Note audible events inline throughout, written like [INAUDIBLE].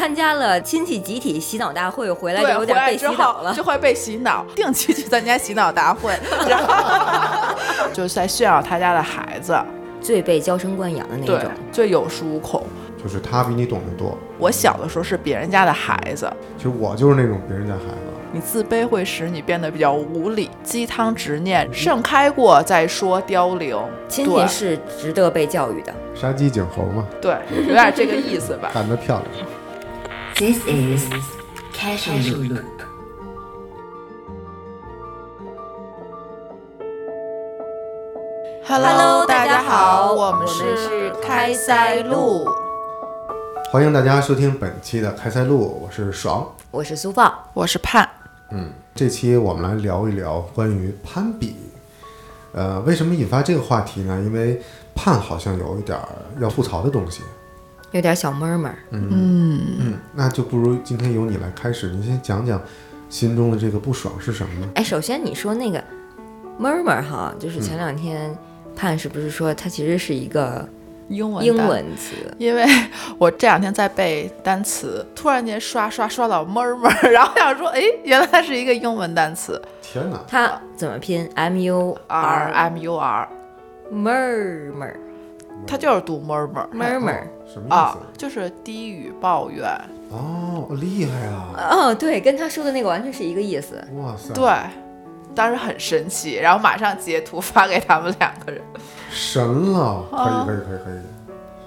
参加了亲戚集体洗脑大会，回来对，就有点被洗脑了。后就会被洗脑，[LAUGHS] 定期去参加洗脑大会，[LAUGHS] 然后 [LAUGHS] 就是在炫耀他家的孩子，最被娇生惯养的那种。，最有恃无恐。就是他比你懂得多。我小的时候是别人家的孩子，其实我就是那种别人家孩子。你自卑会使你变得比较无理，鸡汤执念，盛开过再说凋零。亲戚是值得被教育的。杀鸡儆猴嘛，对，有点这个意思吧。干得漂亮。This is Casual Loop. Hello，大大家好好，我们是是开开塞塞露露，欢迎大家收听本期的开塞露，我是爽。我是苏放，我是盼。嗯，这期我们来聊一聊关于攀比。呃，为什么引发这个话题呢？因为盼好像有一点儿要吐槽的东西。有点小闷闷。嗯，那就不如今天由你来开始，你先讲讲心中的这个不爽是什么呢？哎，首先你说那个 murmur 哈，就是前两天盼是不是说它其实是一个英英文英文词？因为我这两天在背单词，突然间刷刷刷到 murmur，[LAUGHS] 然后想说，哎，原来它是一个英文单词天哪！它怎么拼？M U R R M U R，murmur 它就是读 murmur murmur。什么意啊思？，就是低语抱怨。哦，厉害啊！哦，对，跟他说的那个完全是一个意思。哇塞，对，当时很神奇，然后马上截图发给他们两个人。神了！可啊以，可以，可以，可以。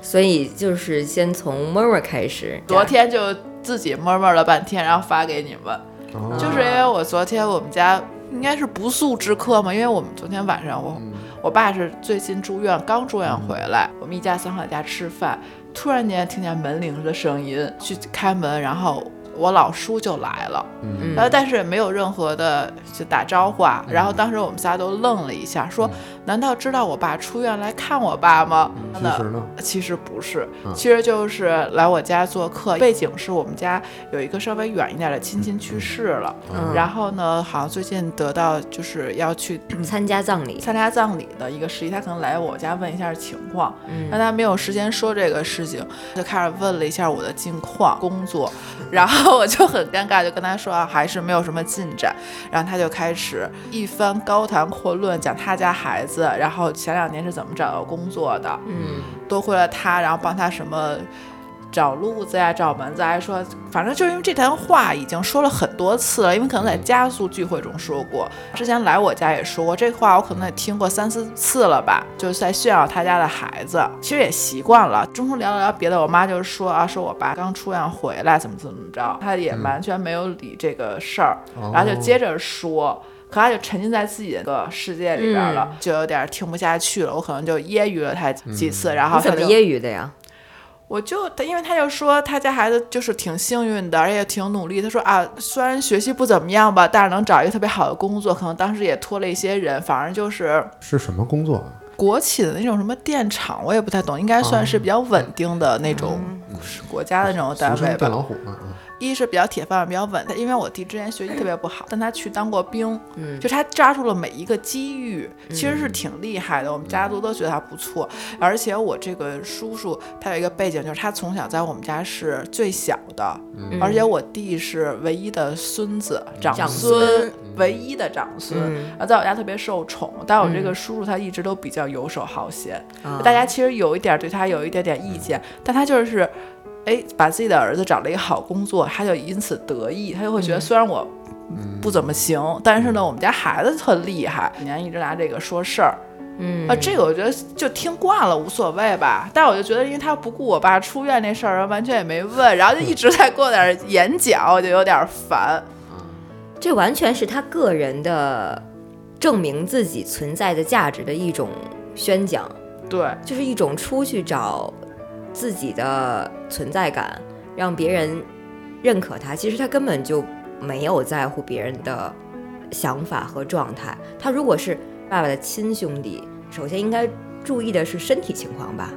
所以就是先从 murmur 开始。昨天就自己默默了半天，然后发给你们，哦就是因为我昨天我们家应该是不速之客嘛，因为我们昨天晚上我、嗯我爸是最近住院，刚住院回来，我们一家三口在家吃饭，突然间听见门铃的声音，去开门，然后我老叔就来了。嗯，然后但是也没有任何的就打招呼啊，然后当时我们仨都愣了一下，说：“难道知道我爸出院来看我爸吗？”其实呢，其实不是。嗯，其实就是来我家做客。背景是我们家有一个稍微远一点的亲戚去世了，嗯。然后呢，好像最近得到就是要去参加葬礼。参加葬礼的一个事宜，他可能来我家问一下情况，嗯。但他没有时间说这个事情，就开始问了一下我的近况、工作，然后 [LAUGHS] 我就很尴尬，就跟他说啊，还是没有什么进展，然后他就开始一番高谈阔论，讲他家孩子，然后前两年是怎么找到工作的，嗯，多亏了他，然后帮他什么。找路子呀，找门子，还说，反正就是因为这段话已经说了很多次了，因为可能在家族聚会中说过，之前来我家也说过这话，我可能也听过三四次了吧，就是在炫耀他家的孩子，其实也习惯了。中途聊了聊别的，我妈就说啊，说我爸刚出院回来，怎么怎么着，她也完全没有理这个事儿，然后就接着说。可他就沉浸在自己的个世界里边了，就有点听不下去了。我可能就揶揄了他几次，然后他就你怎么揶揄的呀？我就他，因为他就说他家孩子就是挺幸运的，而且挺努力。他说啊，虽然学习不怎么样吧，但是能找一个特别好的工作，可能当时也托了一些人，反正就是是什么工作啊？国企的那种什么电厂，我也不太懂，应该算是比较稳定的那种国家的那种单位吧。电老虎嘛，嗯一是比较铁饭碗，比较稳。他因为我弟之前学习特别不好，但他去当过兵，嗯就他抓住了每一个机遇，其实是挺厉害的。我们家族都觉得他不错，而且我这个叔叔他有一个背景，就是他从小在我们家是最小的，嗯而且我弟是唯一的孙子，长长孙，唯一的长孙。嗯然后在我家特别受宠，但我这个叔叔他一直都比较游手好闲，啊大家其实有一点对他有一点点意见，但他就是，哎，把自己的儿子找了一个好工作，他就因此得意，他就会觉得虽然我不怎么行，但是呢，我们家孩子特厉害，几年一直拿这个说事儿。嗯啊，这个我觉得就听惯了，无所谓吧。但我就觉得，因为他不顾我爸出院那事儿，完全也没问，然后就一直在给我在那儿演讲，我就有点烦。这完全是他个人的证明自己存在的价值的一种宣讲，对，就是一种出去找自己的存在感，让别人认可他。其实他根本就没有在乎别人的想法和状态。他如果是爸爸的亲兄弟，首先应该注意的是身体情况吧。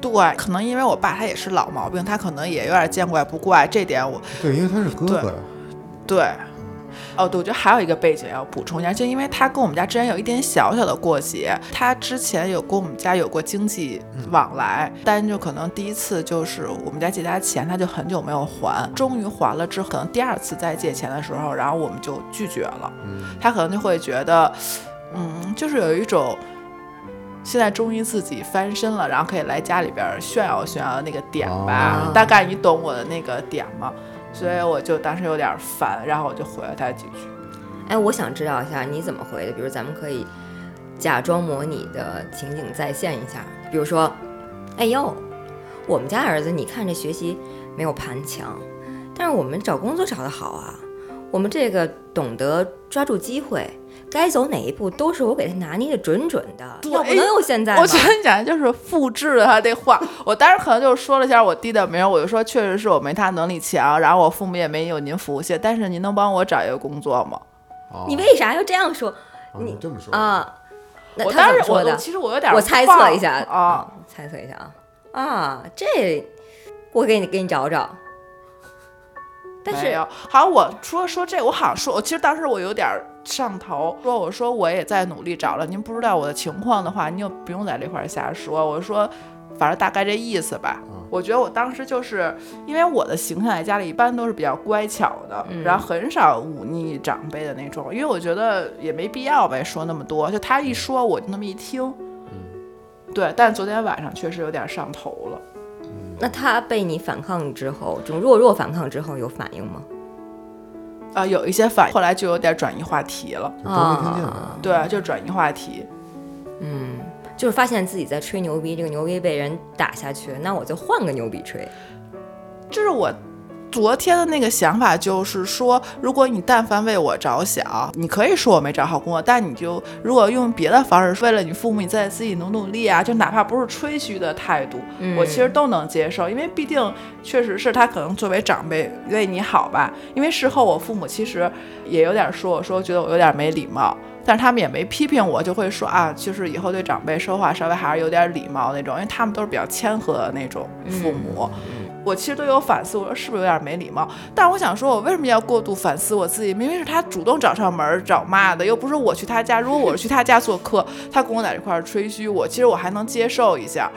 对，可能因为我爸他也是老毛病，他可能也有点见怪不怪，这点我对，因为他是哥哥呀。对，哦，对，我觉得还有一个背景要补充一下，就因为他跟我们家之前有一点小小的过节，他之前有跟我们家有过经济往来，但就可能第一次就是我们家借他钱，他就很久没有还，终于还了之后，可能第二次再借钱的时候，然后我们就拒绝了，他可能就会觉得，嗯，就是有一种。现在终于自己翻身了，然后可以来家里边炫耀炫耀的那个点吧，哦大概你懂我的那个点吗？所以我就当时有点烦，然后我就回了他几句。哎，我想知道一下你怎么回的，比如咱们可以假装模拟的情景再现一下，比如说，哎呦，我们家儿子你看这学习没有攀墙，但是我们找工作找得好啊，我们这个懂得抓住机会。该走哪一步都是我给他拿捏的准准的，要不能有现在吗我觉得你讲的就是复制了他这话。我当时可能就是说了一下我弟的名儿，我就说确实是我没他能力强，然后我父母也没有您服气，但是您能帮我找一个工作吗？哦你为啥要这样说哦你这么说？啊？那当时我我怎么说的？其实我有点我猜测一下啊，，猜测一下啊啊，这我给你给你找找。但是没有，好像我说说这，我好像说，我其实当时我有点上头，说我说我也在努力找了，您不知道我的情况的话，您就不用在这块儿瞎说。我说，反正大概这意思吧。嗯我觉得我当时就是因为我的形象在家里一般都是比较乖巧的，嗯然后很少忤逆长辈的那种，因为我觉得也没必要呗，说那么多。就他一说，我就那么一听。对，但昨天晚上确实有点上头了。那他被你反抗之后，这种弱弱反抗之后有反应吗？啊、有一些反应，后来就有点转移话题了。啊对，就转移话题。嗯，就是发现自己在吹牛逼，这个牛逼被人打下去，那我就换个牛逼吹。这是我昨天的那个想法，就是说，如果你但凡为我着想，你可以说我没找好工作，但你就如果用别的方式，为了你父母，你再自己努努力啊，就哪怕不是吹嘘的态度，嗯我其实都能接受，因为毕竟确实是他可能作为长辈为你好吧。因为事后我父母其实也有点说我说觉得我有点没礼貌。但是他们也没批评我，就会说啊，就是以后对长辈说话稍微还是有点礼貌那种，因为他们都是比较谦和的那种父母。我其实都有反思，我说是不是有点没礼貌？但是我想说，我为什么要过度反思我自己？明明是他主动找上门儿找骂的，又不是我去他家。如果我是去他家做客，他跟我在这块儿吹嘘我，其实我还能接受一下。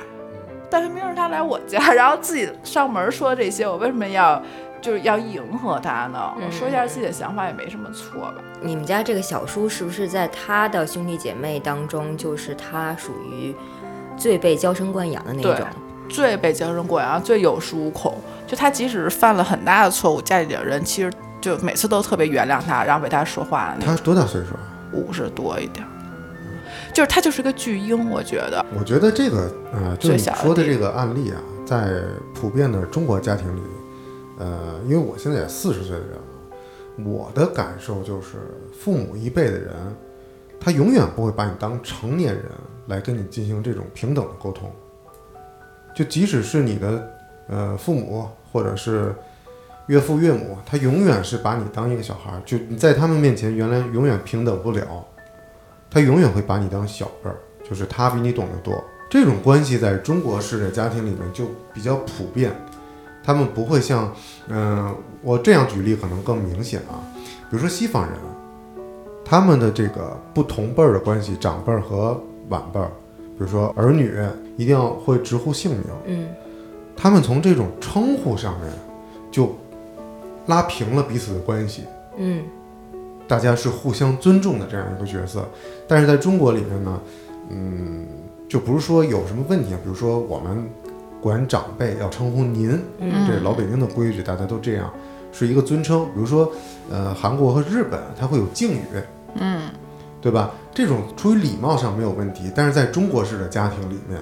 但是明明是他来我家，然后自己上门说这些，我为什么要就是要迎合他呢？我说一下自己的想法也没什么错吧。你们家这个小叔是不是在他的兄弟姐妹当中，就是他属于最被娇生惯养的那种？最被娇生惯养，最有恃无恐。就他即使是犯了很大的错误，家里的人其实就每次都特别原谅他，然后为他说话。他多大岁数啊？五十多一点儿，就是他就是个巨婴，我觉得。我觉得这个呃，就你说的这个案例啊，在普遍的中国家庭里，呃，因为我现在也四十岁的人了，我的感受就是，父母一辈的人，他永远不会把你当成年人来跟你进行这种平等的沟通。就即使是你的呃父母或者是岳父岳母，他永远是把你当一个小孩儿，就你在他们面前原来永远平等不了，他永远会把你当小辈儿，就是他比你懂得多。这种关系在中国式的家庭里面就比较普遍，他们不会像，嗯、我这样举例可能更明显啊，比如说西方人，他们的这个不同辈儿的关系，长辈儿和晚辈儿，比如说儿女一定要会直呼姓名，嗯他们从这种称呼上面就拉平了彼此的关系。嗯大家是互相尊重的这样一个角色。但是在中国里面呢，嗯，就不是说有什么问题啊，比如说我们管长辈要称呼您，嗯这老北京的规矩，大家都这样，是一个尊称。比如说，呃，韩国和日本它会有敬语，嗯，对吧？这种出于礼貌上没有问题，但是在中国式的家庭里面，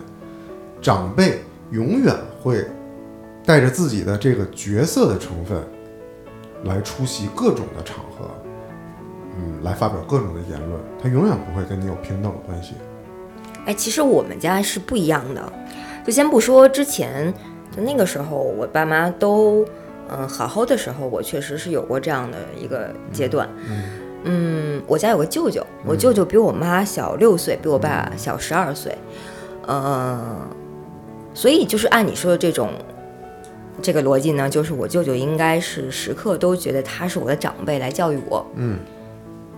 长辈永远会带着自己的这个角色的成分来出席各种的场合，嗯，来发表各种的言论，他永远不会跟你有平等的关系。哎，其实我们家是不一样的。就先不说之前，就那个时候我爸妈都嗯、好好的时候，我确实是有过这样的一个阶段。嗯我家有个舅舅，我舅舅比我妈小六岁，比我爸小十二岁。呃，所以就是按你说的这种这个逻辑呢，就是我舅舅应该是时刻都觉得他是我的长辈来教育我。嗯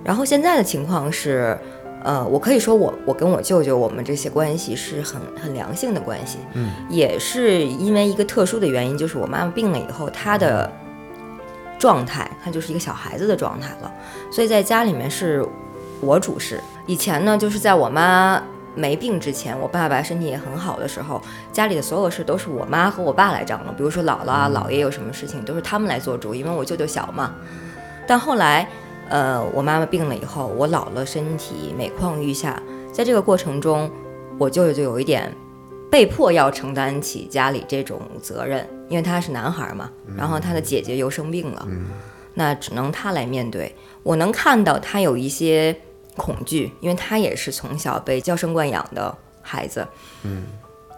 然后现在的情况是，呃，我可以说我我跟我舅舅我们这些关系是很很良性的关系，嗯，也是因为一个特殊的原因，就是我妈妈病了以后，她的状态，他就是一个小孩子的状态了，所以在家里面是我主事。以前呢，就是在我妈没病之前，我爸爸身体也很好的时候，家里的所有事都是我妈和我爸来掌握，比如说姥姥啊、姥爷有什么事情，都是他们来做主，因为我舅舅小嘛。但后来，呃，我妈妈病了以后，我姥姥身体每况愈下，在这个过程中，我舅舅就有一点被迫要承担起家里这种责任，因为他是男孩嘛，然后他的姐姐又生病了，那只能他来面对。我能看到他有一些恐惧，因为他也是从小被娇生惯养的孩子，嗯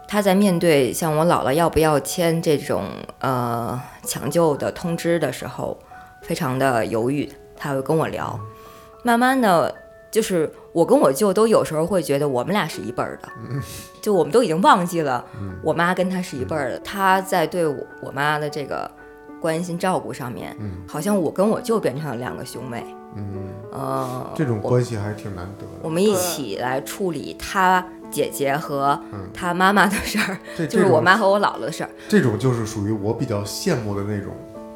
他在面对像我姥姥要不要签这种呃抢救的通知的时候，非常的犹豫，他会跟我聊。慢慢的，就是我跟我舅都有时候会觉得我们俩是一辈儿的，就我们都已经忘记了我妈跟他是一辈儿的。他在对我我妈的这个关心照顾上面，好像我跟我舅变成了两个兄妹。嗯，呃，这种关系还是挺难得的。我们一起来处理他姐姐和嗯他妈妈的事儿，[LAUGHS] 就是我妈和我姥姥的事儿。这种就是属于我比较羡慕的那种。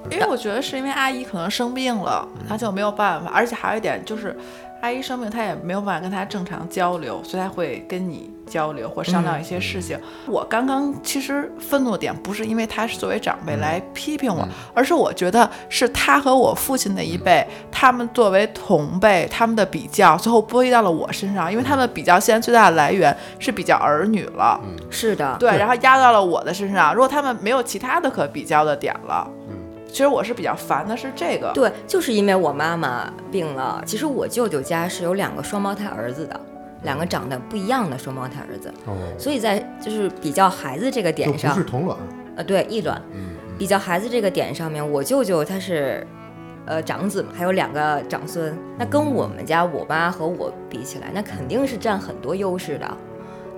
因为我觉得是因为阿姨可能生病了，她就没有办法，而且还有一点就是，阿姨生病她也没有办法跟她正常交流，所以她会跟你交流或商量一些事情。我刚刚其实愤怒点不是因为她是作为长辈来批评我，而是我觉得是她和我父亲那一辈，他们作为同辈，他们的比较最后波及到了我身上，因为他们的比较现在最大的来源是比较儿女了。是的，对，然后压到了我的身上。如果他们没有其他的可比较的点了，嗯，其实我是比较烦的是这个。对，就是因为我妈妈病了。其实我舅舅家是有两个双胞胎儿子的，两个长得不一样的双胞胎儿子，哦，所以在就是比较孩子这个点上不是，同卵。呃，对，异卵，嗯比较孩子这个点上面，我舅舅他是。呃，长子嘛，还有两个长孙，那跟我们家我妈和我比起来，那肯定是占很多优势的。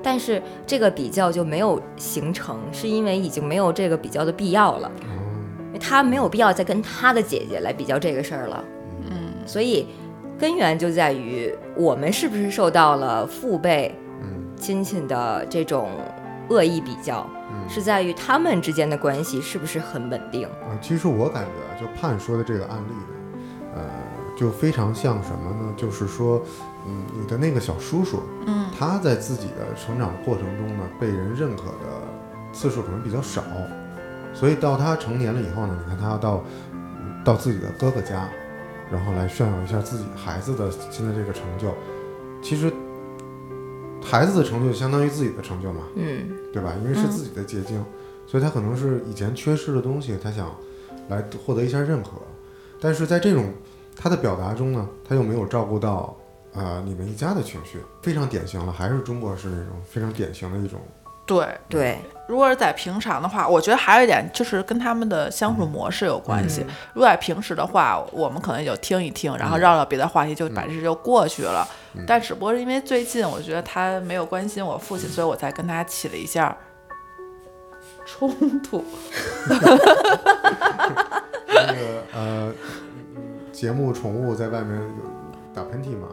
但是这个比较就没有形成，是因为已经没有这个比较的必要了。他没有必要再跟他的姐姐来比较这个事儿了。嗯，所以根源就在于我们是不是受到了父辈嗯亲戚的这种恶意比较，嗯是在于他们之间的关系是不是很稳定。啊，其实我感觉啊，就盼说的这个案例呢，呃，就非常像什么呢？就是说，嗯，你的那个小叔叔，嗯，他在自己的成长过程中呢，被人认可的次数可能比较少，所以到他成年了以后呢，你看他要到嗯到自己的哥哥家，然后来炫耀一下自己孩子的现在这个成就，其实孩子的成就就相当于自己的成就嘛，嗯，对吧？因为是自己的结晶，所以他可能是以前缺失的东西，他想来获得一下认可。但是在这种他的表达中呢，他又没有照顾到呃你们一家的情绪，非常典型了，还是中国式那种非常典型的一种。对。对，如果是在平常的话，我觉得还有一点就是跟他们的相处模式有关系。嗯如果在平时的话，我们可能也就听一听，然后绕绕别的话题，就把这事就过去了。但只不过是因为最近我觉得他没有关心我父亲，所以我才跟他起了一下冲突。那个呃，嗯节目宠物在外面有打喷嚏嘛？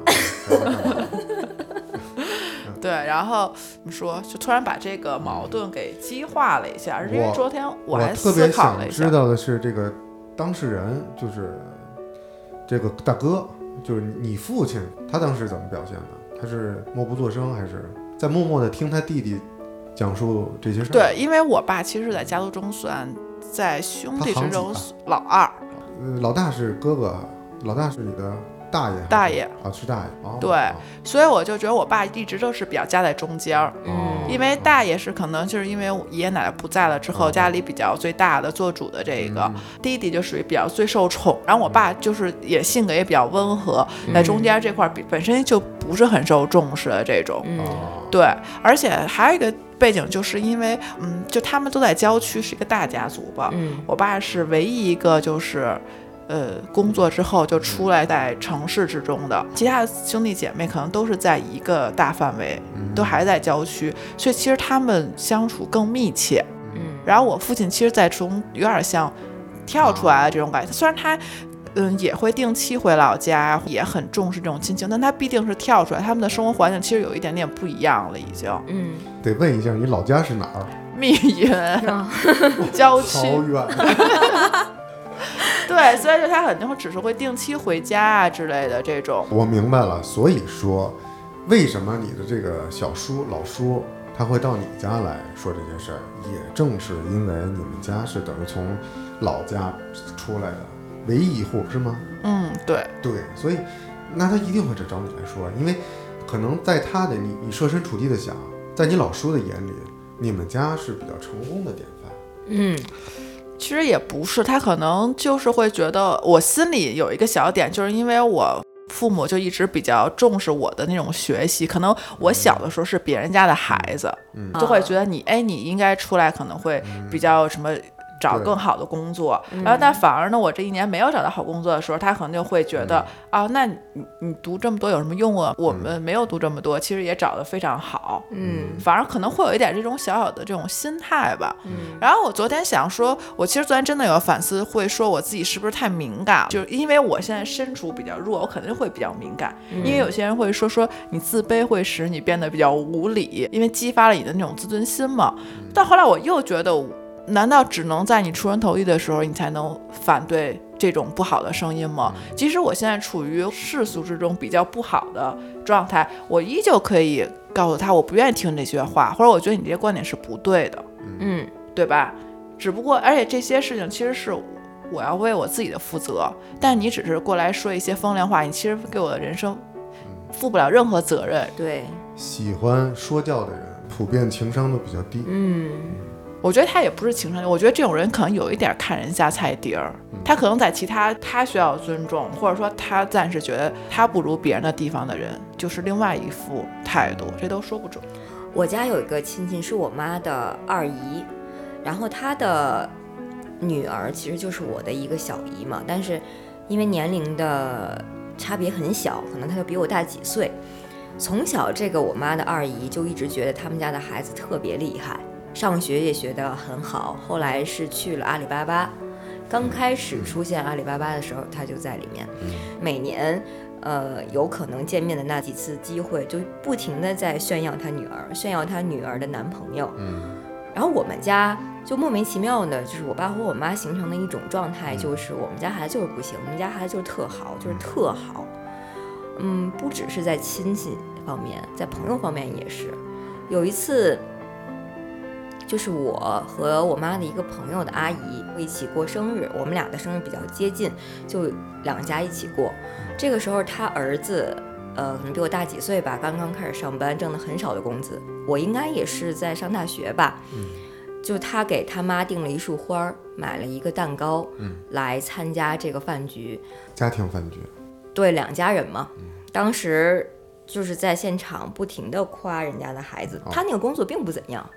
对，然后怎么说，就突然把这个矛盾给激化了一下，是因为我昨天我还特别想知道的是，这个当事人就是这个大哥，就是你父亲，他当时怎么表现的？他是默不作声，还是在默默的听他弟弟讲述这些事儿？对，，因为我爸其实，在家族中算在兄弟之中老二，呃，老大是哥哥，老大是你的大爷，大爷啊，是大爷。哦，对哦所以我就觉得我爸一直都是比较夹在中间儿。嗯因为大爷是可能就是因为我爷爷奶奶不在了之后，嗯家里比较最大的做主的这一个，嗯弟弟就属于比较最受宠，然后我爸就是也性格也比较温和，在中间这块儿本身就不是很受重视的这种。对，而且还有一个背景，就是因为嗯，就他们都在郊区，是一个大家族吧。嗯我爸是唯一一个就是。呃，工作之后就出来在城市之中的，其他的兄弟姐妹可能都是在一个大范围，嗯都还在郊区，所以其实他们相处更密切。嗯然后我父亲其实在中有点像跳出来的这种感觉，虽然他。嗯，也会定期回老家，也很重视这种亲情，但他必定是跳出来，他们的生活环境其实有一点点不一样了，已经。嗯，得问一下你老家是哪儿？密云 [LAUGHS] [LAUGHS] 郊区，好远。[LAUGHS] [LAUGHS] 对，所以就他肯定会只是会定期回家啊之类的这种。我明白了，所以说，为什么你的这个小叔老叔他会到你家来说这件事儿，也正是因为你们家是等于从老家出来的唯一一户，是吗？嗯，对，对，所以那他一定会找找你来说，因为可能在他的你你设身处地的想，在你老叔的眼里，你们家是比较成功的典范。嗯，其实也不是，他可能就是会觉得我心里有一个小点，就是因为我父母就一直比较重视我的那种学习，可能我小的时候是别人家的孩子，嗯就会觉得你哎你应该出来可能会比较什么。找更好的工作，然后但反而呢，我这一年没有找到好工作的时候，他可能就会觉得、啊，那你你读这么多有什么用啊？我们没有读这么多，其实也找得非常好，嗯反而可能会有一点这种小小的这种心态吧。嗯然后我昨天想说，我其实昨天真的有反思，会说我自己是不是太敏感，就是因为我现在身处比较弱，我肯定会比较敏感。因为有些人会说说你自卑会使你变得比较无理，因为激发了你的那种自尊心嘛。但后来我又觉得，难道只能在你出人头地的时候，你才能反对这种不好的声音吗？即使我现在处于世俗之中比较不好的状态，我依旧可以告诉他，我不愿意听这些话，或者我觉得你这些观点是不对的。嗯对吧？只不过，而且这些事情其实是我要为我自己的负责，但你只是过来说一些风凉话，你其实给我的人生负不了任何责任。对，喜欢说教的人，普遍情商都比较低。嗯我觉得他也不是情商，我觉得这种人可能有一点看人下菜碟儿，他可能在其他他需要尊重，或者说他暂时觉得他不如别人的地方的人，就是另外一副态度，这都说不准。我家有一个亲戚是我妈的二姨，然后她的女儿其实就是我的一个小姨嘛，但是因为年龄的差别很小，可能她就比我大几岁。从小，这个我妈的二姨就一直觉得他们家的孩子特别厉害，上学也学得很好。后来是去了阿里巴巴，刚开始出现阿里巴巴的时候，他就在里面。每年，呃，有可能见面的那几次机会，就不停的在炫耀他女儿，炫耀他女儿的男朋友。嗯然后我们家就莫名其妙的，就是我爸和我妈形成的一种状态，就是我们家孩子就是不行，我们家孩子就是特好，就是特好。嗯，不只是在亲戚方面，在朋友方面也是。有一次，就是我和我妈的一个朋友的阿姨一起过生日，我们俩的生日比较接近，就两家一起过。这个时候，他儿子。呃，可能比我大几岁吧，刚刚开始上班，挣的很少的工资。我应该也是在上大学吧。就他给他妈订了一束花儿，买了一个蛋糕，嗯来参加这个饭局。家庭饭局，对，两家人嘛，当时就是在现场不停的夸人家的孩子，他那个工作并不怎样。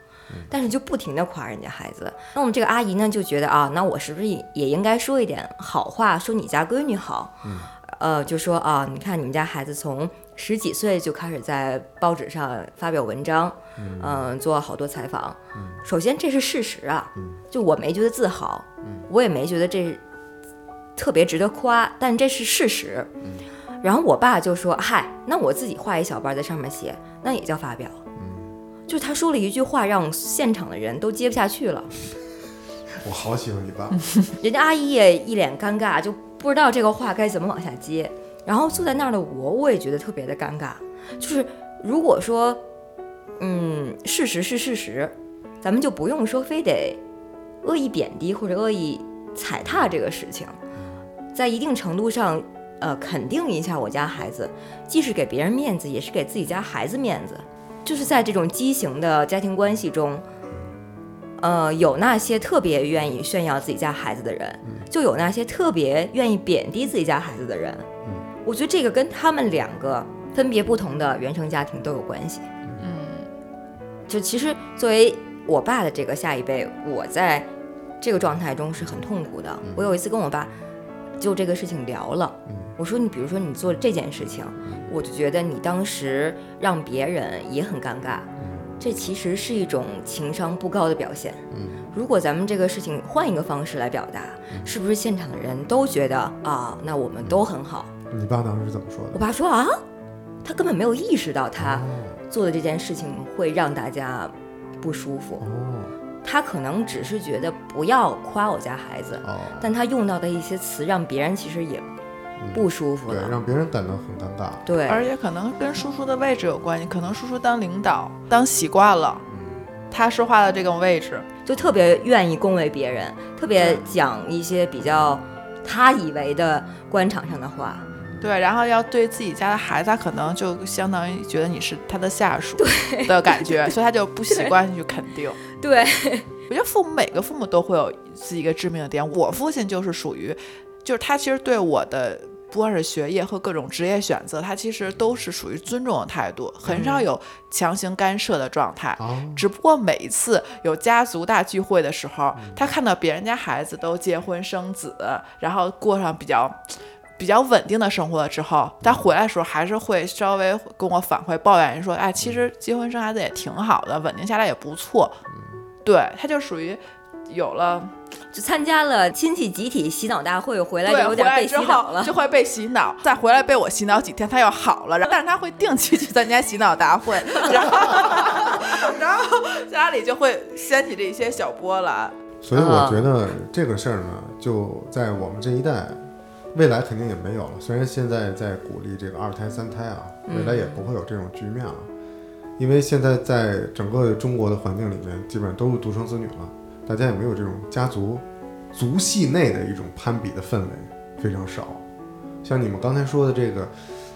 但是就不停的夸人家孩子，那我们这个阿姨呢就觉得啊，那我是不是也也应该说一点好话，说你家闺女好？呃，就说啊，你看你们家孩子从十几岁就开始在报纸上发表文章，嗯、做好多采访。首先这是事实啊，就我没觉得自豪，我也没觉得这特别值得夸，但这是事实。然后我爸就说：“嗨，那我自己画一小半在上面写，那也叫发表。”就是他说了一句话，让现场的人都接不下去了。[LAUGHS] 我好喜欢你爸。人家阿姨也一脸尴尬，就不知道这个话该怎么往下接。然后坐在那儿的我，我也觉得特别的尴尬。就是如果说，嗯，事实是事实，咱们就不用说非得恶意贬低或者恶意踩踏这个事情，在一定程度上，呃，肯定一下我家孩子，既是给别人面子，也是给自己家孩子面子。就是在这种畸形的家庭关系中，呃，有那些特别愿意炫耀自己家孩子的人，就有那些特别愿意贬低自己家孩子的人。我觉得这个跟他们两个分别不同的原生家庭都有关系。嗯，就其实作为我爸的这个下一辈，我在这个状态中是很痛苦的。我有一次跟我爸就这个事情聊了，我说你比如说你做这件事情，我就觉得你当时让别人也很尴尬。这其实是一种情商不高的表现。嗯，如果咱们这个事情换一个方式来表达，是不是现场的人都觉得啊，那我们都很好？你爸当时怎么说的？我爸说啊，他根本没有意识到他哦做的这件事情会让大家不舒服，哦他可能只是觉得不要夸我家孩子，哦，但他用到的一些词让别人其实也不舒服对，让别人感到很尴尬。对，而且可能跟叔叔的位置有关系，可能叔叔当领导当习惯了，嗯，他说话的这种位置，就特别愿意恭维别人，特别讲一些比较他以为的官场上的话。对，然后要对自己家的孩子，他可能就相当于觉得你是他的下属的感觉，[LAUGHS] 所以他就不习惯去肯定。对，我觉得父母每个父母都会有自己一个致命的点，我父亲就是属于，就是他其实对我的。不管是学业和各种职业选择，他其实都是属于尊重的态度，很少有强行干涉的状态。啊，只不过每一次有家族大聚会的时候，他看到别人家孩子都结婚生子，然后过上比较比较稳定的生活了之后，他回来的时候还是会稍微跟我反馈抱怨说：“哎，其实结婚生孩子也挺好的，稳定下来也不错。”对，他就属于有了就参加了亲戚集体洗脑大会，回来就，有点被洗脑了后就。会被洗脑，再回来被我洗脑几天，他又好了。然后但是他会定期去参加洗脑大会，然后 [LAUGHS] 然后家里就会掀起这一些小波澜。所以我啊觉得这个事儿呢，就在我们这一代，未来肯定也没有了。虽然现在在鼓励这个二胎、三胎啊，未来也不会有这种局面了，因为现在在整个中国的环境里面，基本上都是独生子女了，大家有没有这种家族族系内的一种攀比的氛围，非常少。像你们刚才说的这个，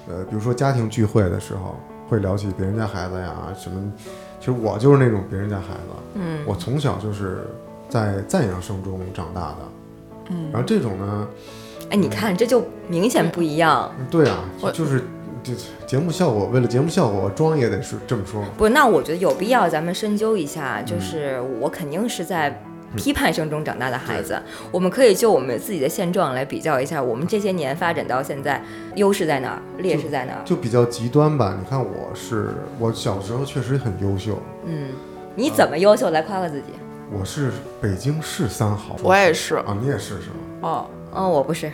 呃，比如说家庭聚会的时候，会聊起别人家孩子呀什么，其实我就是那种别人家孩子。嗯，我从小就是在赞扬声中长大的，嗯然后这种呢，哎，你看这就明显不一样。对啊，我就是这节目效果，为了节目效果，我装也得是这么说。不，那我觉得有必要咱们深究一下，嗯就是我肯定是在批判声中长大的孩子，我们可以就我们自己的现状来比较一下，我们这些年发展到现在，优势在哪儿，劣势在哪儿？就比较极端吧。你看，我是我小时候确实很优秀，嗯，你怎么优秀？来夸夸自己。我是北京市三好。我也是，啊，你也是是吗？哦，嗯，我不是。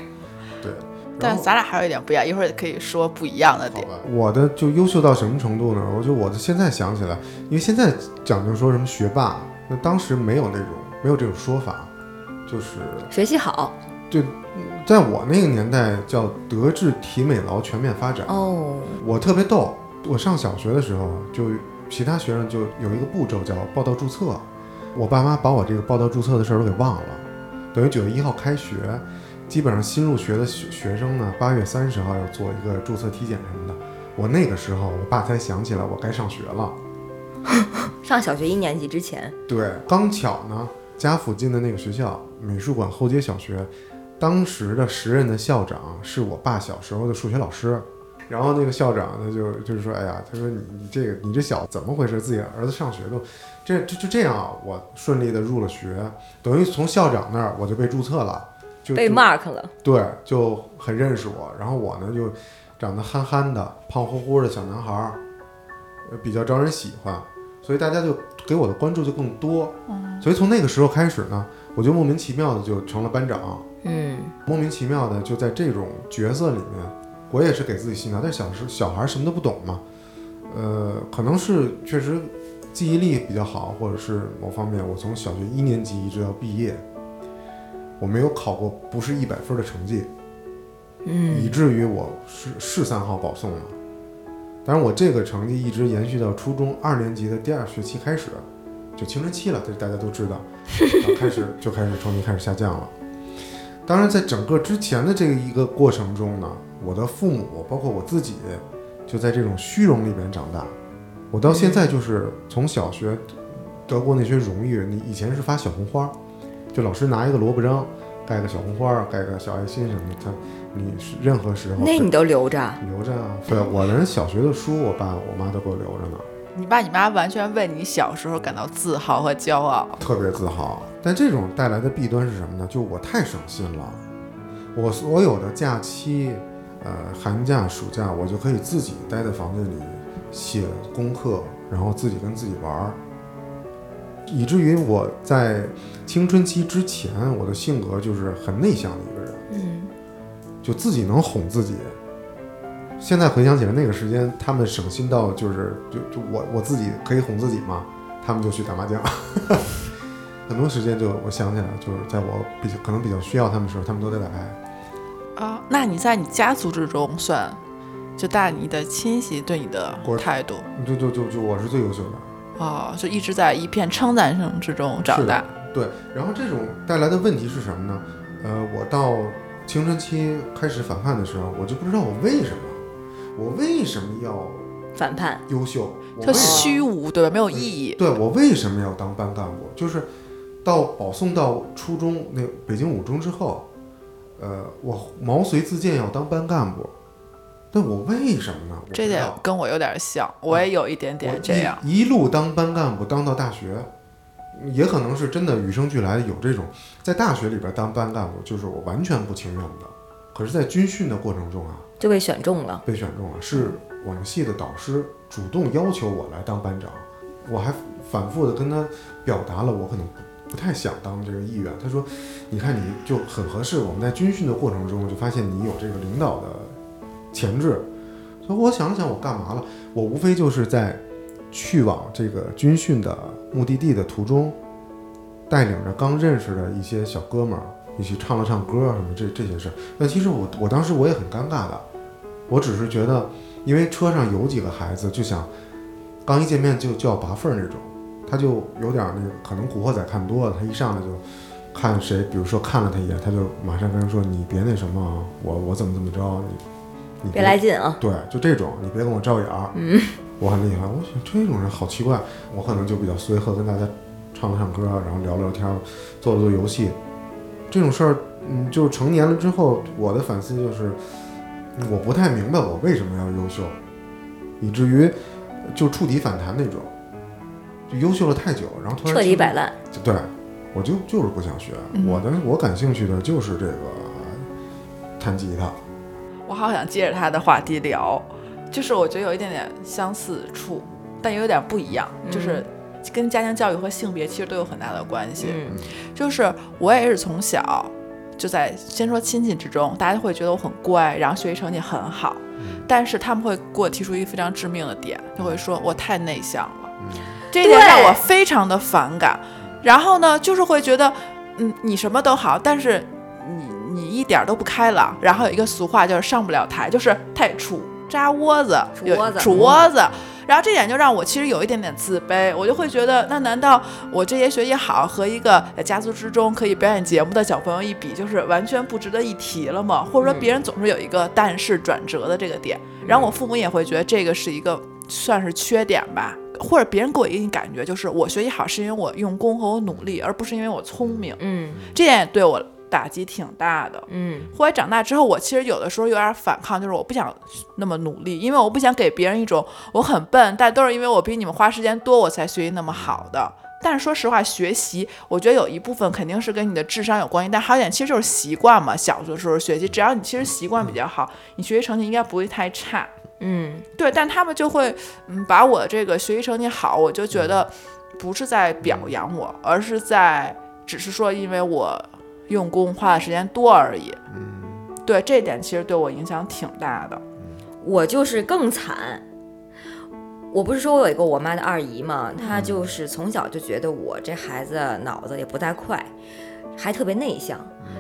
但咱俩还有一点不一样，一会儿可以说不一样的点。好吧，我的就优秀到什么程度呢？我就我的现在想起来，因为现在讲究说什么学霸，那当时没有那种没有这种说法，就是学习好就在我那个年代叫德智体美劳全面发展。哦，我特别逗，我上小学的时候，就其他学生就有一个步骤叫报到注册，我爸妈把我这个报到注册的事儿都给忘了，等于九月一号开学，基本上新入学的学学生呢，八月三十号要做一个注册体检什么的。我那个时候，我爸才想起来我该上学了。[LAUGHS] 上小学一年级之前，对，刚巧呢，家附近的那个学校美术馆后街小学，当时的时任的校长是我爸小时候的数学老师。然后那个校长他，就就是说，哎呀，他说你你这个你这小子怎么回事？自己儿子上学都，这这就这样啊，我顺利的入了学，等于从校长那儿我就被注册了，就被就 mark 了。对，就很认识我。然后我呢，就长得憨憨的、胖乎乎的小男孩儿，呃比较招人喜欢，所以大家就给我的关注就更多。所以从那个时候开始呢，我就莫名其妙的就成了班长，嗯，莫名其妙的就在这种角色里面，我也是给自己洗脑。但是小时小孩儿什么都不懂嘛，呃，可能是确实记忆力比较好，或者是某方面，我从小学一年级一直到毕业，我没有考过不是一百分的成绩。嗯以嗯，至于我是是三号保送了。当然，我这个成绩一直延续到初中二年级的第二学期开始，就青春期了，这大家都知道，[LAUGHS] 然后开始就开始成绩开始下降了。当然，在整个之前的这个一个过程中呢，我的父母包括我自己，就在这种虚荣里边长大。我到现在就是从小学得过那些荣誉，你以前是发小红花，就老师拿一个萝卜扔，盖个小红花，盖个小爱心什么的，他你是任何时候那你都留着。留着啊。对，我连小学的书，我爸我妈都给我留着呢，你爸你妈完全为你小时候感到自豪和骄傲。特别自豪。但这种带来的弊端是什么呢？就我太省心了，我所有的假期，呃，寒假、暑假，我就可以自己待在房间里写功课，然后自己跟自己玩儿，以至于我在青春期之前，我的性格就是很内向的一个人，嗯，就自己能哄自己。现在回想起来，那个时间他们省心到就是就就我我自己可以哄自己嘛，他们就去打麻将。[LAUGHS] 很多时间就我想起来，就是在我比较可能比较需要他们的时候，他们都在打牌。啊，那你在你家族之中算，就大你的亲戚对你的态度就就就就我是最优秀的。哦，就一直在一片称赞声之中长大。对，然后这种带来的问题是什么呢？呃，我到青春期开始反叛的时候，我就不知道我为什么，我为什么要反叛，优秀，我就为什么虚无，对吧？没有意义。对我为什么要当班干部？就是到保送到初中那北京五中之后，呃，我毛遂自荐要当班干部，但我为什么呢？这点跟我有点像，我也有一点点这样。一一路当班干部当到大学，也可能是真的与生俱来的有这种在大学里边当班干部，就是我完全不情愿的。可是，在军训的过程中啊，就被选中了。被选中了，是我们系的导师主动要求我来当班长，我还反复的跟他表达了我可能不不太想当这个议员。他说：“你看你就很合适，我们在军训的过程中就发现你有这个领导的前置。”所以我想了想，我干嘛了？我无非就是在去往这个军训的目的地的途中，带领着刚认识的一些小哥们儿一起唱了唱歌什么这这些事儿。但其实我我当时我也很尴尬的，我只是觉得，因为车上有几个孩子就想，刚一见面就就要拔份儿那种，他就有点儿那个可能古惑仔看多了，他一上来就看谁，比如说看了他一眼，他就马上跟人说你别那什么，我我怎么怎么着，你你别来劲啊！对，就这种，你别跟我照眼儿。嗯，我很厉害。我想这种人好奇怪，我可能就比较随和，跟大家唱了唱歌，然后聊聊天，做了做游戏。这种事儿，嗯，就是成年了之后，我的反思就是，我不太明白我为什么要优秀，以至于就触底反弹那种，就优秀了太久，然后突然彻底摆烂。对，我就就是不想学。嗯我的我感兴趣的就是这个弹吉他。我好想接着他的话题聊，就是我觉得有一点点相似处，但也有点不一样，就是跟家庭教育和性别其实都有很大的关系。嗯。就是我也是从小就在先说亲戚之中，大家会觉得我很乖，然后学习成绩很好，但是他们会给我提出一个非常致命的点，就会说我太内向了，这一点让我非常的反感。然后呢，就是会觉得，嗯，你什么都好，但是你你一点儿都不开朗。然后有一个俗话就是上不了台，就是太杵扎窝子，有杵窝子杵窝子。然后这点就让我其实有一点点自卑，我就会觉得，那难道我这些学习好和一个在家族之中可以表演节目的小朋友一比，就是完全不值得一提了吗？或者说别人总是有一个但是转折的这个点，然后我父母也会觉得这个是一个算是缺点吧，或者别人给我一个感觉就是我学习好是因为我用功和我努力，而不是因为我聪明，嗯这点也对我打击挺大的。嗯后来长大之后，我其实有的时候有点反抗，就是我不想那么努力，因为我不想给别人一种我很笨，但都是因为我比你们花时间多，我才学习那么好的。但是说实话，学习我觉得有一部分肯定是跟你的智商有关系，但还有一点其实就是习惯嘛。小的时候学习，只要你其实习惯比较好，你学习成绩应该不会太差。嗯对，但他们就会嗯把我这个学习成绩好，我就觉得不是在表扬我，而是在只是说因为我用功花的时间多而已。嗯，对，这点其实对我影响挺大的。我就是更惨。我不是说我有一个我妈的二姨嘛，她就是从小就觉得我这孩子脑子也不太快，还特别内向，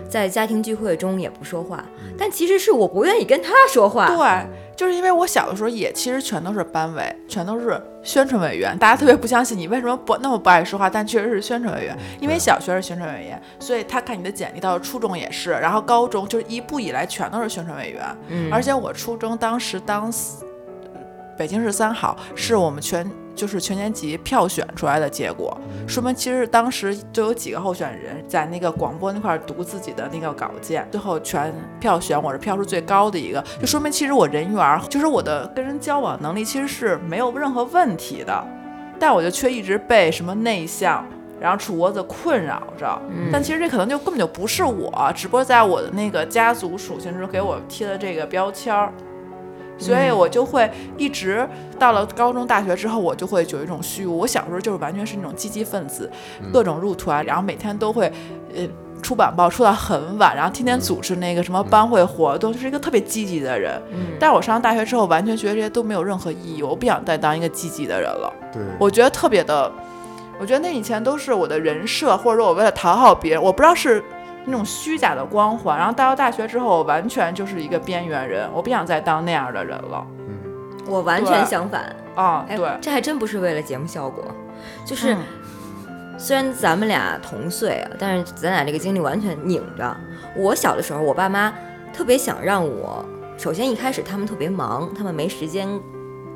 在家庭聚会中也不说话。但其实是我不愿意跟他说话。对，就是因为我小的时候也其实全都是班委，全都是宣传委员，大家特别不相信你为什么不那么不爱说话，但确实是宣传委员。因为小学是宣传委员，所以他看你的简历，到初中也是，然后高中就是一步以来全都是宣传委员。嗯，而且我初中当时当四北京市三好，是我们全就是全年级票选出来的结果，说明其实当时就有几个候选人在那个广播那块儿读自己的那个稿件，最后全票选我是票数最高的一个，就说明其实我人缘儿，就是我的跟人交往能力其实是没有任何问题的，但我就却一直被什么内向。然后杵窝子困扰着，但其实这可能就根本就不是我，只不过在我的那个家族属性中给我贴的这个标签儿。所以我就会一直到了高中、大学之后，我就会有一种虚无。我小时候就是完全是那种积极分子，各种入团，然后每天都会，呃。出版报出到很晚，然后天天组织那个什么班会活动，就是一个特别积极的人。嗯，但是我上大学之后，完全觉得这些都没有任何意义，我不想再当一个积极的人了。对，我觉得特别的，我觉得那以前都是我的人设，或者说我为了讨好别人，我不知道是那种虚假的光环。然后到了大学之后，我完全就是一个边缘人，我不想再当那样的人了。嗯，我完全相反。啊，哎对，这还真不是为了节目效果，就是。嗯虽然咱们俩同岁啊，但是咱俩这个经历完全拧着。我小的时候，我爸妈特别想让我，首先一开始他们特别忙，他们没时间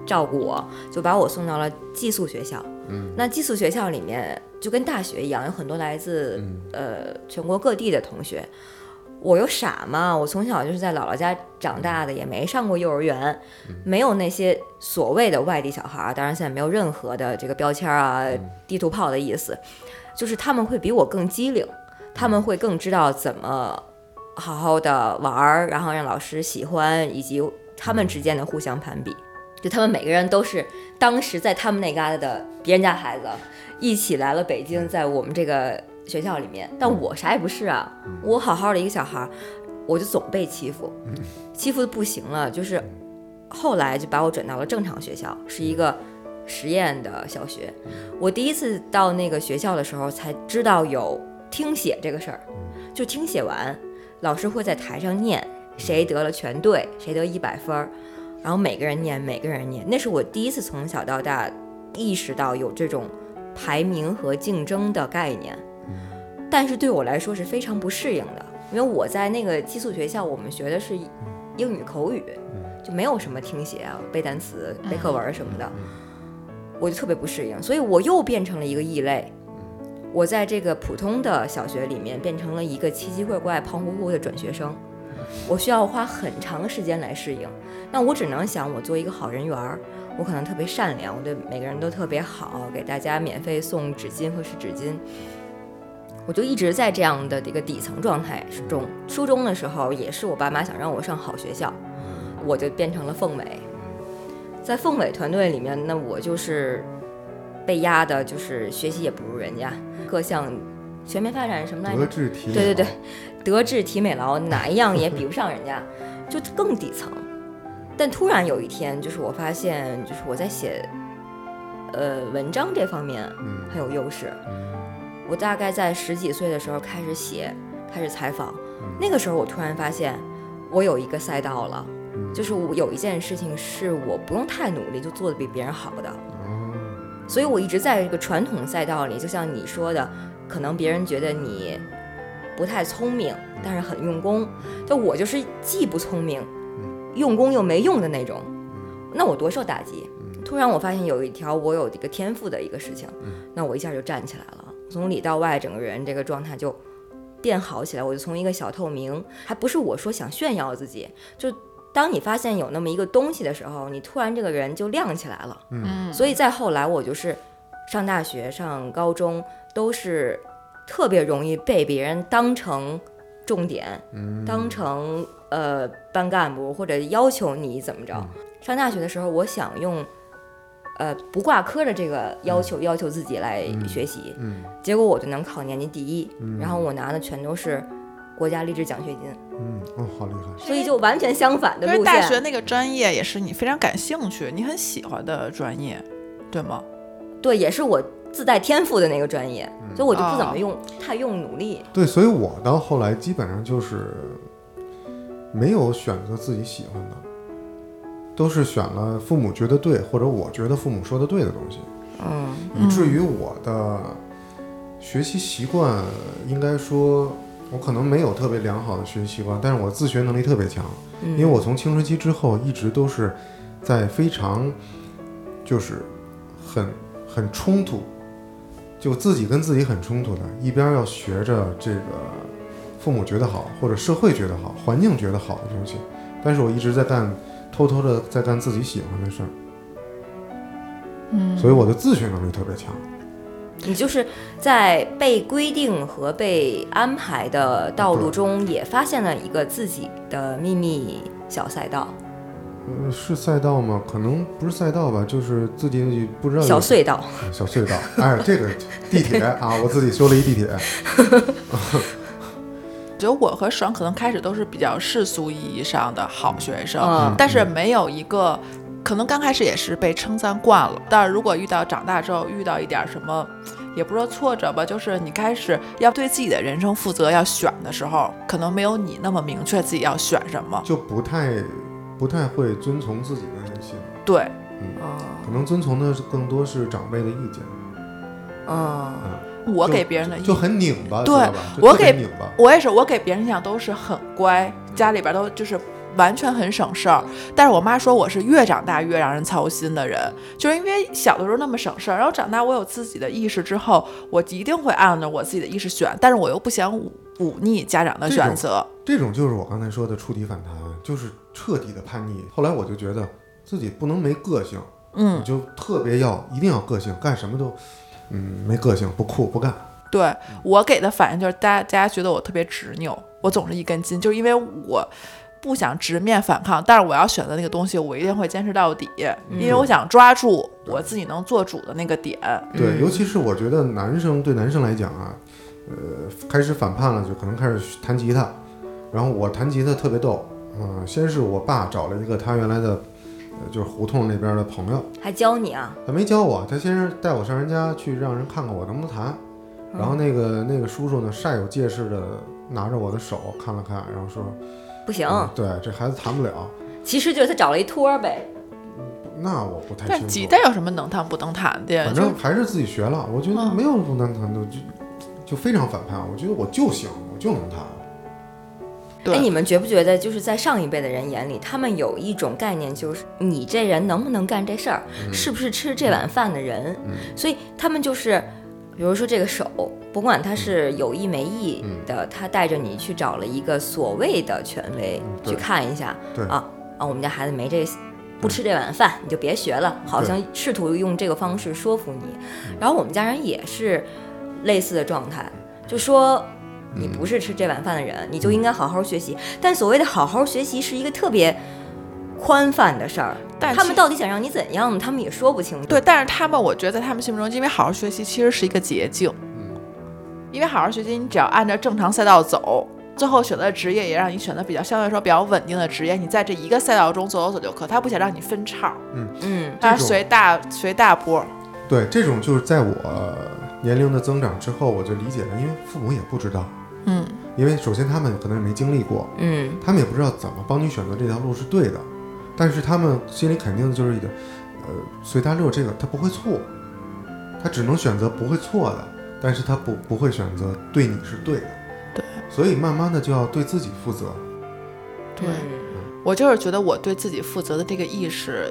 照顾我，就把我送到了寄宿学校。嗯，那寄宿学校里面就跟大学一样，有很多来自、嗯呃全国各地的同学。我又傻嘛，我从小就是在姥姥家长大的，也没上过幼儿园，没有那些所谓的外地小孩儿。当然，现在没有任何的这个标签啊、地图炮的意思，就是他们会比我更机灵，他们会更知道怎么好好的玩儿，然后让老师喜欢，以及他们之间的互相攀比。就他们每个人都是当时在他们那旮瘩的别人家孩子，一起来了北京，在我们这个学校里面，但我啥也不是啊，我好好的一个小孩儿，我就总被欺负，欺负的不行了。就是后来就把我转到了正常学校，是一个实验的小学。我第一次到那个学校的时候，才知道有听写这个事儿，就听写完，老师会在台上念谁得了全对，谁得一百分儿，然后每个人念，每个人念。那是我第一次从小到大意识到有这种排名和竞争的概念。但是对我来说是非常不适应的，因为我在那个寄宿学校，我们学的是英语口语，就没有什么听写啊、背单词、背课文什么的，我就特别不适应，所以我又变成了一个异类。我在这个普通的小学里面变成了一个奇奇怪怪、胖乎乎的转学生，我需要花很长时间来适应。那我只能想，我做一个好人缘儿，我可能特别善良，我对每个人都特别好，给大家免费送纸巾和湿纸巾。我就一直在这样的一个底层状态中。初中的时候，也是我爸妈想让我上好学校，我就变成了凤尾。在凤尾团队里面，那我就是被压的，就是学习也不如人家，各项全面发展什么来着德？智体美对对对劳，德智体美劳哪一样也比不上人家，[LAUGHS] 就更底层。但突然有一天，就是我发现，就是我在写呃文章这方面嗯。很有优势。我大概在十几岁的时候开始写，开始采访，那个时候我突然发现，我有一个赛道了，就是我有一件事情是我不用太努力就做的比别人好的，哦，所以我一直在这个传统赛道里，就像你说的，可能别人觉得你不太聪明，但是很用功，就我就是既不聪明，用功又没用的那种，那我多受打击。突然我发现有一条我有一个天赋的一个事情，那我一下就站起来了，从里到外整个人这个状态就变好起来。我就从一个小透明，还不是我说想炫耀自己，就当你发现有那么一个东西的时候，你突然这个人就亮起来了。嗯，所以再后来，我就是上大学、上高中都是特别容易被别人当成重点，当成呃班干部或者要求你怎么着。上大学的时候，我想用呃不挂科的这个要求、要求自己来学习，嗯。结果我就能考年级第一，然后我拿的全都是国家励志奖学金，嗯，哦，好厉害，所以就完全相反的因为路线。大学那个专业也是你非常感兴趣、你很喜欢的专业，对吗？对，也是我自带天赋的那个专业，所以我就不怎哦么用、太用努力。对，所以我到后来基本上就是没有选择自己喜欢的，都是选了父母觉得对或者我觉得父母说的对的东西，嗯。以至于我的学习习惯，应该说，我可能没有特别良好的学习习惯，但是我自学能力特别强，因为我从青春期之后一直都是在非常就是很很冲突，就自己跟自己很冲突的，一边要学着这个父母觉得好或者社会觉得好、环境觉得好的东西，但是我一直在干偷偷的在干自己喜欢的事儿，嗯，所以我的自学能力特别强。你就是在被规定和被安排的道路中，也发现了一个自己的秘密小赛道。呃，是赛道吗？可能不是赛道吧，就是自己不知道小隧道，小隧道。哎，这个地铁啊，我自己修了一地铁。觉得我和爽可能开始都是比较世俗意义上的好学生，嗯但是没有一个，可能刚开始也是被称赞惯了。但是如果遇到长大之后遇到一点什么，也不是说挫折吧，就是你开始要对自己的人生负责，要选的时候，可能没有你那么明确自己要选什么。就不太不太会遵从自己的内心，对，哦。可能遵从的是更多是长辈的意见，嗯，我给别人的意就很拧巴，对我给拧巴。我也是，我给别人印象都是很乖，家里边都就是完全很省事儿。但是我妈说我是越长大越让人操心的人，就是因为小的时候那么省事儿，然后长大我有自己的意识之后，我一定会按照我自己的意识选，但是我又不想忤忤逆家长的选择。这种就是我刚才说的触底反弹，就是彻底的叛逆。后来我就觉得自己不能没个性，嗯我，就特别要一定要个性，干什么都嗯没个性，不酷不干。对我给的反应就是大大家觉得我特别执拗，我总是一根筋，就是因为我。不想直面反抗，但是我要选择那个东西，我一定会坚持到底，因为我想抓住我自己能做主的那个点。对，嗯尤其是我觉得男生对男生来讲啊，呃，开始反叛了，就可能开始弹吉他。然后我弹吉他特别逗，嗯、先是我爸找了一个他原来的，呃，就是胡同那边的朋友，还教你啊？他没教我，他先是带我上人家去，让人看看我能不能弹。然后那个那个叔叔呢，煞有介事的拿着我的手看了看，然后说：“不行，嗯对，这孩子弹不了。其实就是他找了一托儿呗。”那我不太但清楚。吉他有什么能弹不能弹的呀？反正还是自己学了，我觉得嗯没有不能弹的，就就非常反叛。我觉得我就行，我就能弹。对哎，你们觉不觉得，就是在上一辈的人眼里，他们有一种概念，就是你这人能不能干这事儿，是不是吃这碗饭的人？嗯所以他们就是，比如说这个手，不管他是有意没意嗯的，他带着你去找了一个所谓的权威嗯去看一下，对啊啊，我们家孩子没这不吃这碗饭，你就别学了，好像试图用这个方式说服你。嗯然后我们家人也是类似的状态，就说。你嗯不是吃这碗饭的人，你就应该好好学习。但所谓的好好学习是一个特别宽泛的事儿，他们到底想让你怎样呢？他们也说不清楚。对，但是他们，我觉得在他们心目中，因为好好学习其实是一个捷径，因为好好学习，你只要按照正常赛道走，最后选择的职业也让你选择比较相对来说比较稳定的职业，你在这一个赛道中走走走就可。他不想让你分叉，嗯嗯，他随大随大波。对，这种就是在我年龄的增长之后，我就理解了，因为父母也不知道，嗯，因为首先他们可能也没经历过，嗯。他们也不知道怎么帮你选择这条路是对的，但是他们心里肯定就是一个，呃，随大溜这个他不会错，他只能选择不会错的，但是他不不会选择对你是对的，对，所以慢慢的就要对自己负责，对嗯。我就是觉得我对自己负责的这个意识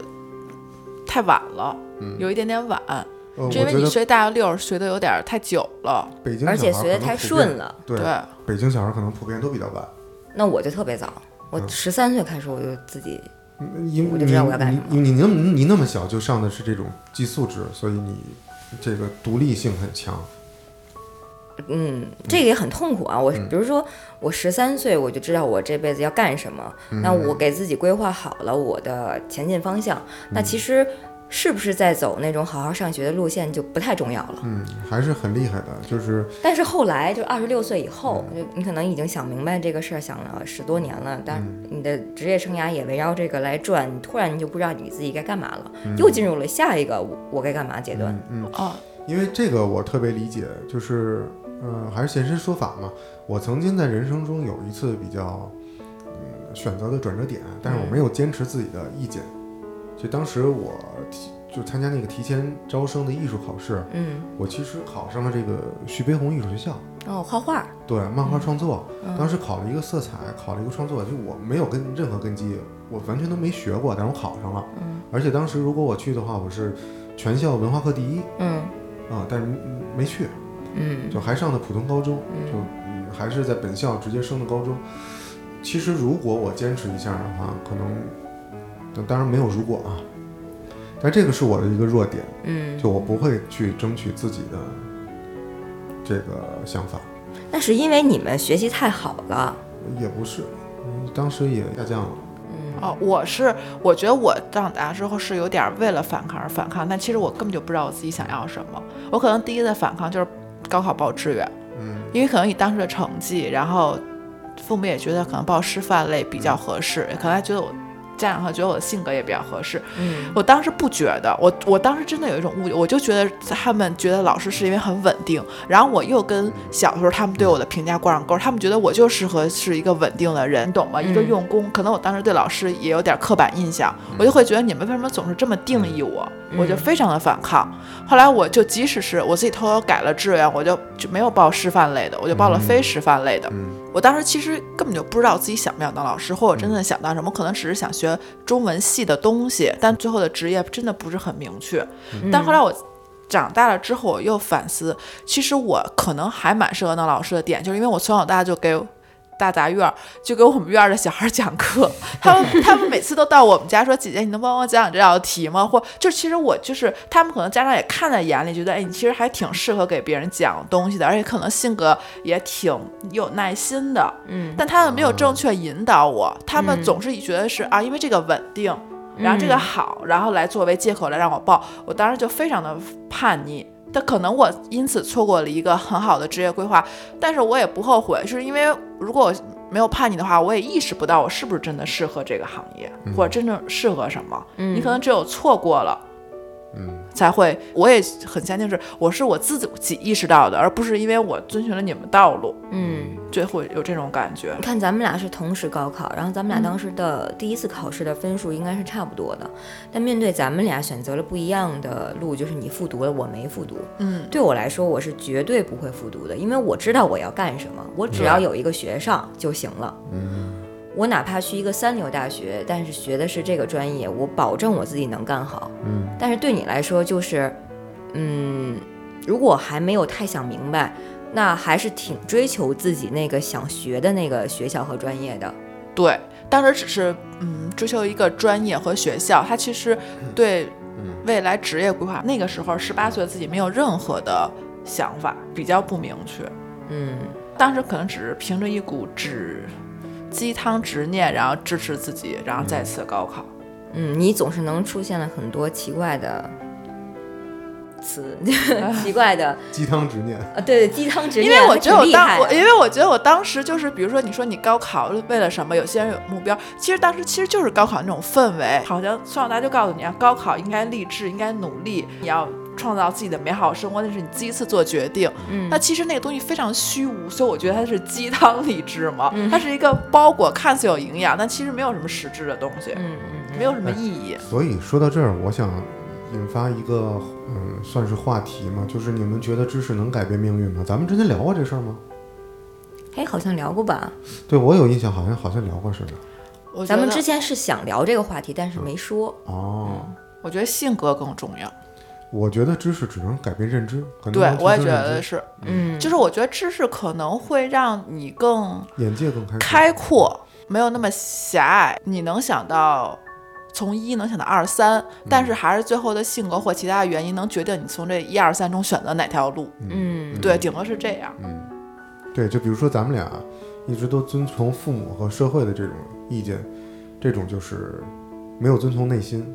太晚了，嗯，有一点点晚，因为你学大溜儿随的有点儿太久了。北京而且学的太顺了。对，对，北京小孩可能普遍都比较晚。那我就特别早，我嗯十三岁开始我就自己，我就知道我要干什么你你你那么你那么小就上的是这种寄宿制，所以你这个独立性很强。嗯，这个也很痛苦啊。我嗯比如说，我十三岁我就知道我这辈子要干什么，那嗯我给自己规划好了我的前进方向，那其实是不是在走那种好好上学的路线就不太重要了。嗯，还是很厉害的，就是但是后来就二十六岁以后，嗯就你可能已经想明白这个事儿，想了十多年了，但嗯你的职业生涯也围绕这个来转，你突然你就不知道你自己该干嘛了，嗯又进入了下一个我我该干嘛阶段。嗯嗯，哦，因为这个我特别理解，就是呃，还是现身说法嘛。我曾经在人生中有一次比较嗯选择的转折点，但是我没有坚持自己的意见。就当时我提就参加那个提前招生的艺术考试，嗯，我其实考上了这个徐悲鸿艺术学校。哦，画画，对，漫画创作，嗯。当时考了一个色彩，考了一个创作，就我没有跟任何根基，我完全都没学过，但是我考上了。嗯。而且当时如果我去的话，我是全校文化课第一。嗯。啊，但是嗯没去，嗯。就还上的普通高中，嗯。就嗯还是在本校直接升的高中。其实如果我坚持一下的话，可能，但当然没有如果啊，但这个是我的一个弱点，嗯，就我不会去争取自己的这个想法。那是因为你们学习太好了。也不是，嗯当时也下降了。嗯，哦，我是我觉得我长大之后是有点为了反抗而反抗，但其实我根本就不知道我自己想要什么。我可能第一次反抗就是高考报志愿，嗯因为可能以当时的成绩，然后父母也觉得可能报师范类比较合适，可能还觉得我家长还觉得我的性格也比较合适。嗯我当时不觉得，我我当时真的有一种误解，我就觉得他们觉得老师是因为很稳定，然后我又跟小时候他们对我的评价挂上钩，他们觉得我就适合是一个稳定的人，你懂吗？一个嗯用功，可能我当时对老师也有点刻板印象，我就会觉得你们为什么总是这么定义我，我就嗯非常的反抗。后来我就即使是我自己偷偷改了志愿，我就就没有报师范类的，我就报了非师范类的。嗯我当时其实根本就不知道自己想不想当老师，或者真的想当什么，可能只是想学中文系的东西，但最后的职业真的不是很明确。但后来我长大了之后，我又反思，其实我可能还蛮适合当老师的点，就是因为我从小到大就给。大杂院儿就给我们院儿的小孩儿讲课，他们他们每次都到我们家说：“姐姐，你能帮我讲讲这道题吗？”或就其实我就是他们可能家长也看在眼里，觉得哎，你其实还挺适合给别人讲东西的，而且可能性格也挺有耐心的。嗯但他们没有正确引导我，他们嗯总是觉得是啊，因为这个稳定，然后这个嗯好，然后来作为借口来让我报。我当时就非常的叛逆，但可能我因此错过了一个很好的职业规划，但是我也不后悔，是因为如果我没有叛逆的话，我也意识不到我是不是真的适合这个行业，或者真正适合什么。嗯你可能只有错过了。嗯才会，我也很坚定是我是我自己意识到的，而不是因为我遵循了你们道路，嗯。就会有这种感觉你。看，咱们俩是同时高考，然后咱们俩嗯当时的第一次考试的分数应该是差不多的，但面对咱们俩选择了不一样的路，就是你复读了，我没复读。嗯，对我来说，我是绝对不会复读的，因为我知道我要干什么，我只要有一个学上就行了。嗯我哪怕去一个三流大学，但是学的是这个专业，我保证我自己能干好。嗯但是对你来说，就是，嗯，如果还没有太想明白，那还是挺追求自己那个想学的那个学校和专业的。对，当时只是嗯追求一个专业和学校，他其实对嗯未来职业规划，那个时候十八岁自己没有任何的想法，比较不明确。嗯当时可能只是凭着一股执鸡汤执念，然后支持自己，然后再次高考。嗯，你总是能出现了很多奇怪的词，[LAUGHS] 奇怪的鸡汤执念，啊，对对，鸡汤执念因，为我觉得我当因为我觉得我当时就是，比如说你说你高考为了什么？有些人有目标，其实当时其实就是高考那种氛围，好像从小到大就告诉你啊，高考应该励志，应该努力，你要创造自己的美好生活，那是你第一次做决定。嗯那其实那个东西非常虚无，所以我觉得它是鸡汤励志嘛，嗯它是一个包裹，看似有营养，但其实没有什么实质的东西，嗯嗯没有什么意义。所以说到这儿，我想引发一个嗯，算是话题嘛，就是你们觉得知识能改变命运吗？咱们之前聊过这事儿吗？哎，好像聊过吧？对我有印象，好像好像聊过似的。咱们之前是想聊这个话题，但是没说。哦，我觉得性格更重要。我觉得知识只能改变认知，可能对我也觉得是，嗯，就是我觉得知识可能会让你更眼界更开阔。开阔，没有那么狭隘。你能想到从一能想到二三，但是还是最后的性格或其他的原因能决定你从这一二三中选择哪条路。嗯对，顶多是这样。嗯，对，就比如说咱们俩一直都遵从父母和社会的这种意见，这种就是没有遵从内心，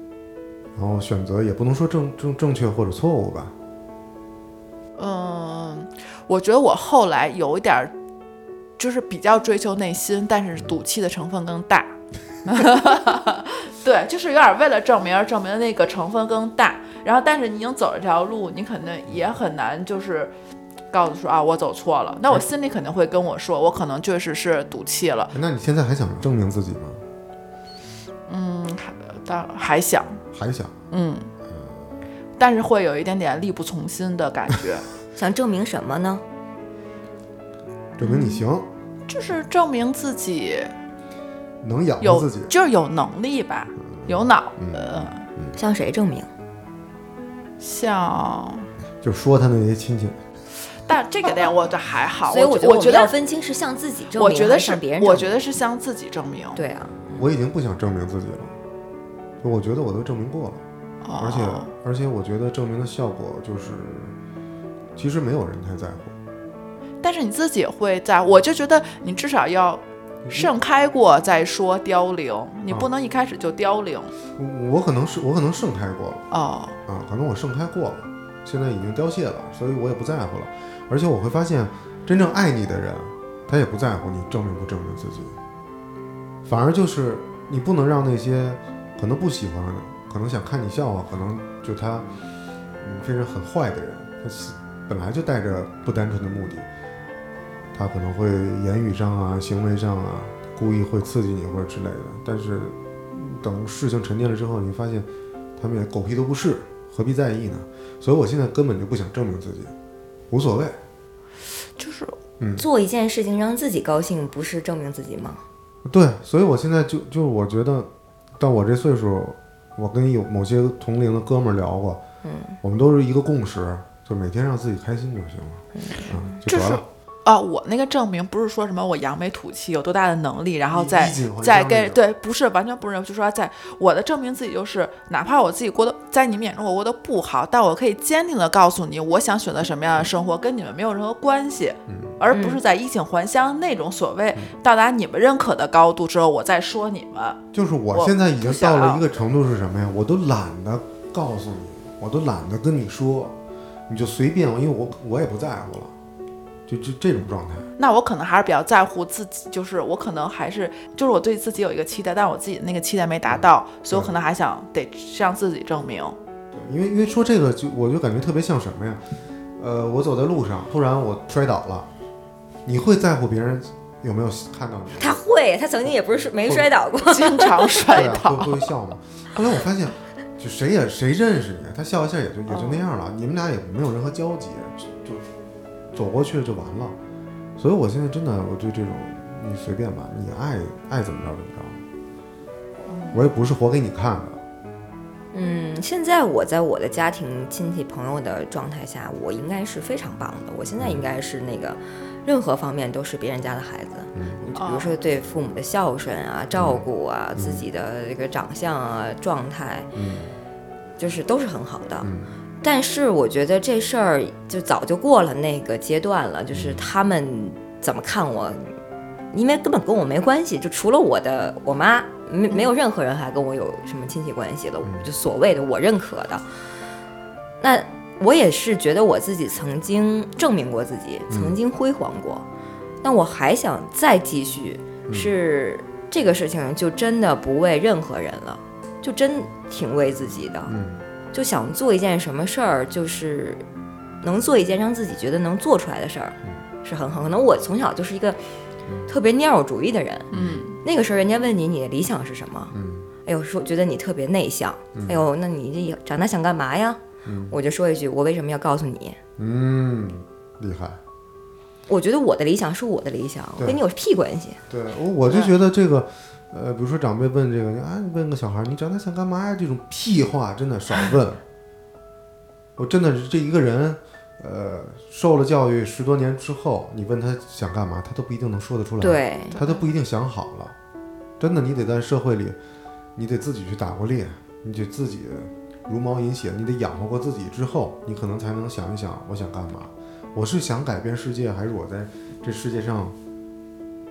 然后选择也不能说正正正确或者错误吧。嗯，我觉得我后来有一点儿，就是比较追求内心，但是赌气的成分更大。[LAUGHS] 对，就是有点为了证明而证明的那个成分更大。然后，但是你已经走了这条路，你肯定也很难就是告诉说啊，我走错了。那我心里肯定会跟我说，我可能确实是赌气了。那你现在还想证明自己吗？嗯，还当还想，还想？嗯，但是会有一点点力不从心的感觉，[LAUGHS] 想证明什么呢？证明你行，就是证明自己能养活有自己。就是有能力吧，有脑嗯子。向谁证明？像，就说他那些亲戚，但这个点我觉得还好，所以我觉得们要我觉得分清是向自己证明，我觉得是还是向别人证明。我觉得是向自己证明，对啊，我已经不想证明自己了，就我觉得我都证明过了，哦而且而且我觉得证明的效果就是，其实没有人太在乎。但是你自己会在，我就觉得你至少要盛开过再说凋零，你不能一开始就凋零。我我可能是我可能盛开过了哦，啊，可能我盛开过了，现在已经凋谢了，所以我也不在乎了。而且我会发现，真正爱你的人，他也不在乎你证明不证明自己，反而就是你不能让那些可能不喜欢，可能想看你笑话，可能就他嗯这是很坏的人，他是本来就带着不单纯的目的，他可能会言语上啊、行为上啊，故意会刺激你或者之类的。但是嗯等事情沉淀了之后，你发现他们也狗屁都不是，何必在意呢？所以我现在根本就不想证明自己，无所谓。就是做一件事情让自己高兴，不是证明自己吗？对，所以我现在就就是我觉得，到我这岁数，我跟有某些同龄的哥们儿聊过，嗯，我们都是一个共识，就每天让自己开心就行了，嗯，就就是得了。啊，我那个证明不是说什么我扬眉吐气有多大的能力，然后再再跟对，不是完全不是，就说在我的证明自己就是，哪怕我自己过得在你们眼中我过得不好，但我可以坚定的告诉你，我想选择什么样的生活跟你们没有任何关系，嗯而不是在衣锦还乡那种所谓到达你们认可的高度之后，我再说你们。就是我我现在已经到了一个程度是什么呀？我都懒得告诉你，我都懒得跟你说，你就随便我，因为我我也不在乎了，就就这种状态。那我可能还是比较在乎自己，就是我可能还是就是我对自己有一个期待，但是我自己的那个期待没达到，所以我可能还想得向自己证明。对，因为因为说这个就我就感觉特别像什么呀？呃，我走在路上，突然我摔倒了，你会在乎别人有没有看到你？他会，他曾经也不是没摔倒过。经常 [LAUGHS] 摔倒。会会笑吗？后来我发现，就谁也谁认识你，他笑一下也就也就那样了，你们俩也没有任何交集，走过去了就完了。所以我现在真的，我对这种你随便吧，你爱爱怎么着怎么着，我也不是活给你看的。嗯，现在我在我的家庭、亲戚、朋友的状态下，我应该是非常棒的。我现在应该是那个，任何方面都是别人家的孩子。比如说对父母的孝顺啊、照顾啊、自己的这个长相啊、状态，嗯就是都是很好的。嗯但是我觉得这事儿就早就过了那个阶段了，就是他们怎么看我，因为根本跟我没关系，就除了我的我妈，没没有任何人还跟我有什么亲戚关系了，就所谓的我认可的。那我也是觉得我自己曾经证明过自己，曾经辉煌过，那我还想再继续，是这个事情就真的不为任何人了，就真挺为自己的。嗯就想做一件什么事儿，就是能做一件让自己觉得能做出来的事儿，是很好。可能我从小就是一个特别蔫有主意的人，嗯，那个时候人家问你你的理想是什么，嗯哎呦说觉得你特别内向，哎呦那你这长大想干嘛呀？嗯我就说一句，我为什么要告诉你？嗯，厉害。我觉得我的理想是我的理想，跟你有屁关系？对我我就觉得这个，呃，比如说长辈问这个，啊，你问个小孩，你长大想干嘛呀？这种屁话真的少问。我真的是这一个人，呃，受了教育十多年之后，你问他想干嘛，他都不一定能说得出来。，对，他都不一定想好了。真的，你得在社会里，你得自己去打过猎，你得自己茹毛饮血，你得养活过自己之后，你可能才能想一想，我想干嘛？我是想改变世界，还是我在这世界上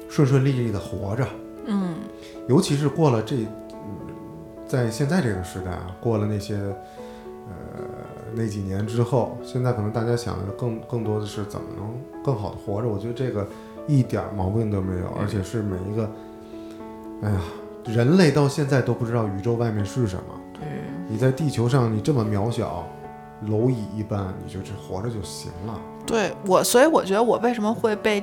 顺顺利利的活着？嗯，尤其是过了这，嗯，在现在这个时代啊，过了那些，呃，那几年之后，现在可能大家想的更更多的是怎么能更好的活着。我觉得这个一点儿毛病都没有，而且是每一个，哎呀，人类到现在都不知道宇宙外面是什么。对，你在地球上，你这么渺小，蝼蚁一般，你就只活着就行了。对我，所以我觉得我为什么会被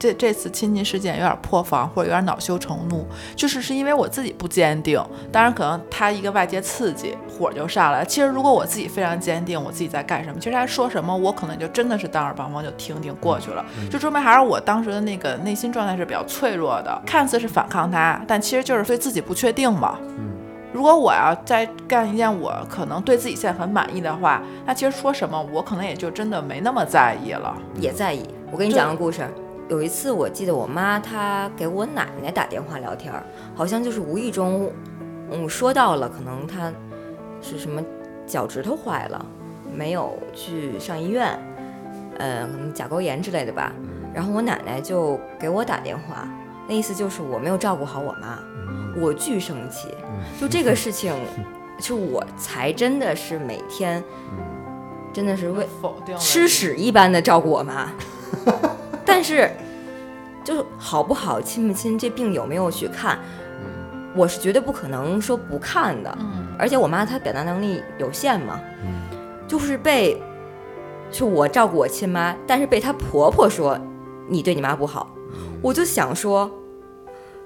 这这次亲戚事件有点破防或者有点恼羞成怒，就是是因为我自己不坚定。当然，可能他一个外界刺激，火就上来了。其实如果我自己非常坚定，我自己在干什么，其实他说什么，我可能就真的是当耳旁风，就听听过去了。就说明还是我当时的那个内心状态是比较脆弱的，看似是反抗他，但其实就是对自己不确定嘛。嗯，如果我要再干一件我可能对自己现在很满意的话，那其实说什么我可能也就真的没那么在意了。也在意。我跟你讲个故事。有一次，我记得我妈她给我奶奶打电话聊天儿，好像就是无意中，嗯，说到了可能她是什么脚趾头坏了，没有去上医院，呃，可能甲沟炎之类的吧。然后我奶奶就给我打电话，那意思就是我没有照顾好我妈，嗯我巨生气。嗯就这个事情，就我才真的是每天嗯真的是为吃屎一般的照顾我妈，但是就是好不好、亲不亲，这病有没有去看，嗯。我是绝对不可能说不看的。嗯。而且我妈她表达能力有限嘛，嗯。就是被，就我照顾我亲妈，但是被她婆婆说你对你妈不好，嗯。我就想说，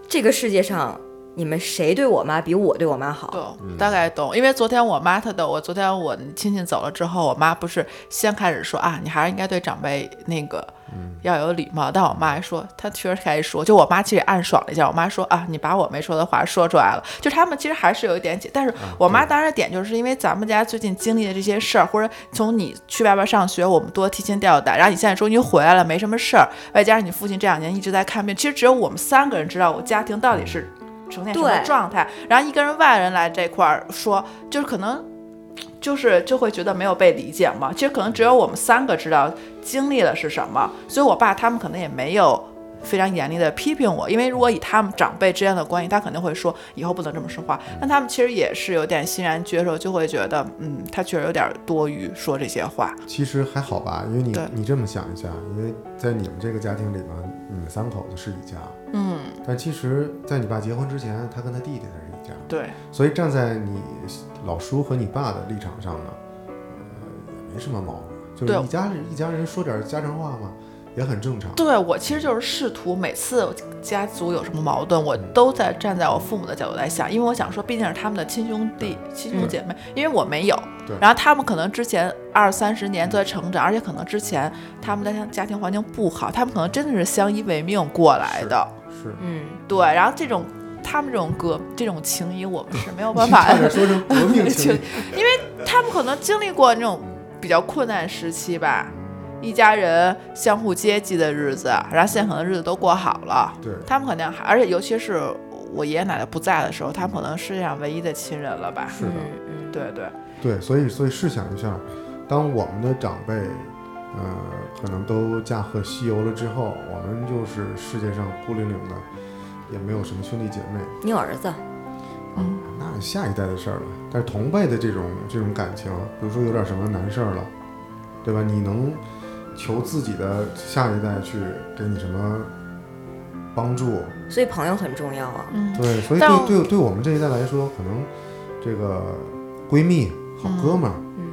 这个世界上你们谁对我妈比我对我妈好？懂，大概懂。因为昨天我妈她的，我昨天我亲戚走了之后，我妈不是先开始说啊，你还是应该对长辈那个要有礼貌。但我妈还说，她确实开始说，就我妈其实也暗爽了一下。我妈说啊，你把我没说的话说出来了。就他们其实还是有一点解，但是我妈当然点就是因为咱们家最近经历的这些事儿，或者从你去外边上学，我们多提心吊胆，然后你现在终于回来了，没什么事儿，外加上你父亲这两年一直在看病，其实只有我们三个人知道我家庭到底是呈现什么状态。然后一个人外人来这块儿说，就是可能就是就会觉得没有被理解嘛。其实可能只有我们三个知道经历了是什么，所以我爸他们可能也没有。非常严厉的批评我，因为如果以他们长辈之间的关系，他肯定会说以后不能这么说话。但他们其实也是有点欣然接受，就会觉得，嗯，他确实有点多余说这些话。其实还好吧，因为你你这么想一下，因为在你们这个家庭里面，你们三口子是一家，嗯，但其实，在你爸结婚之前，他跟他弟弟才是一家，对，所以站在你老叔和你爸的立场上呢，呃，也没什么毛病，就是对。一家人一家人说点家常话嘛，也很正常。对我其实就是试图每次家族有什么矛盾，我都在站在我父母的角度来想，因为我想说，毕竟是他们的亲兄弟、亲兄姐妹，因为我没有对。然后他们可能之前二三十年都在成长，而且可能之前他们的家庭环境不好，他们可能真的是相依为命过来的。是，嗯，对，然后这种他们这种革这种情谊，我们是没有 [LAUGHS] 办法说成革命 [LAUGHS] 情谊。[LAUGHS] 他们可能经历过那种比较困难时期吧，一家人相互接济的日子，然后现在可能日子都过好了，对，他们肯定还，而且尤其是我爷爷奶奶不在的时候，他们可能世界上唯一的亲人了吧？是的，嗯对对，对，所以所以试想一下，当我们的长辈，呃，可能都驾鹤西游了之后，我们就是世界上孤零零的，也没有什么兄弟姐妹，你有儿子，嗯，那下一代的事儿了。但是同辈的这种这种感情，比如说有点什么难事儿了，对吧？你能求自己的下一代去给你什么帮助？所以朋友很重要啊。嗯，对，所以但对对对我们这一代来说，可能这个闺蜜、好哥们儿，嗯。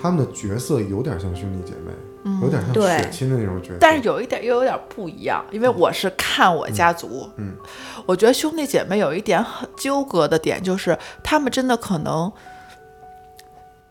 他们的角色有点像兄弟姐妹，嗯。有点像血亲的那种角色。但是有一点又有点不一样，因为我是看我家族，嗯。我觉得兄弟姐妹有一点很纠葛的点，就是他们真的可能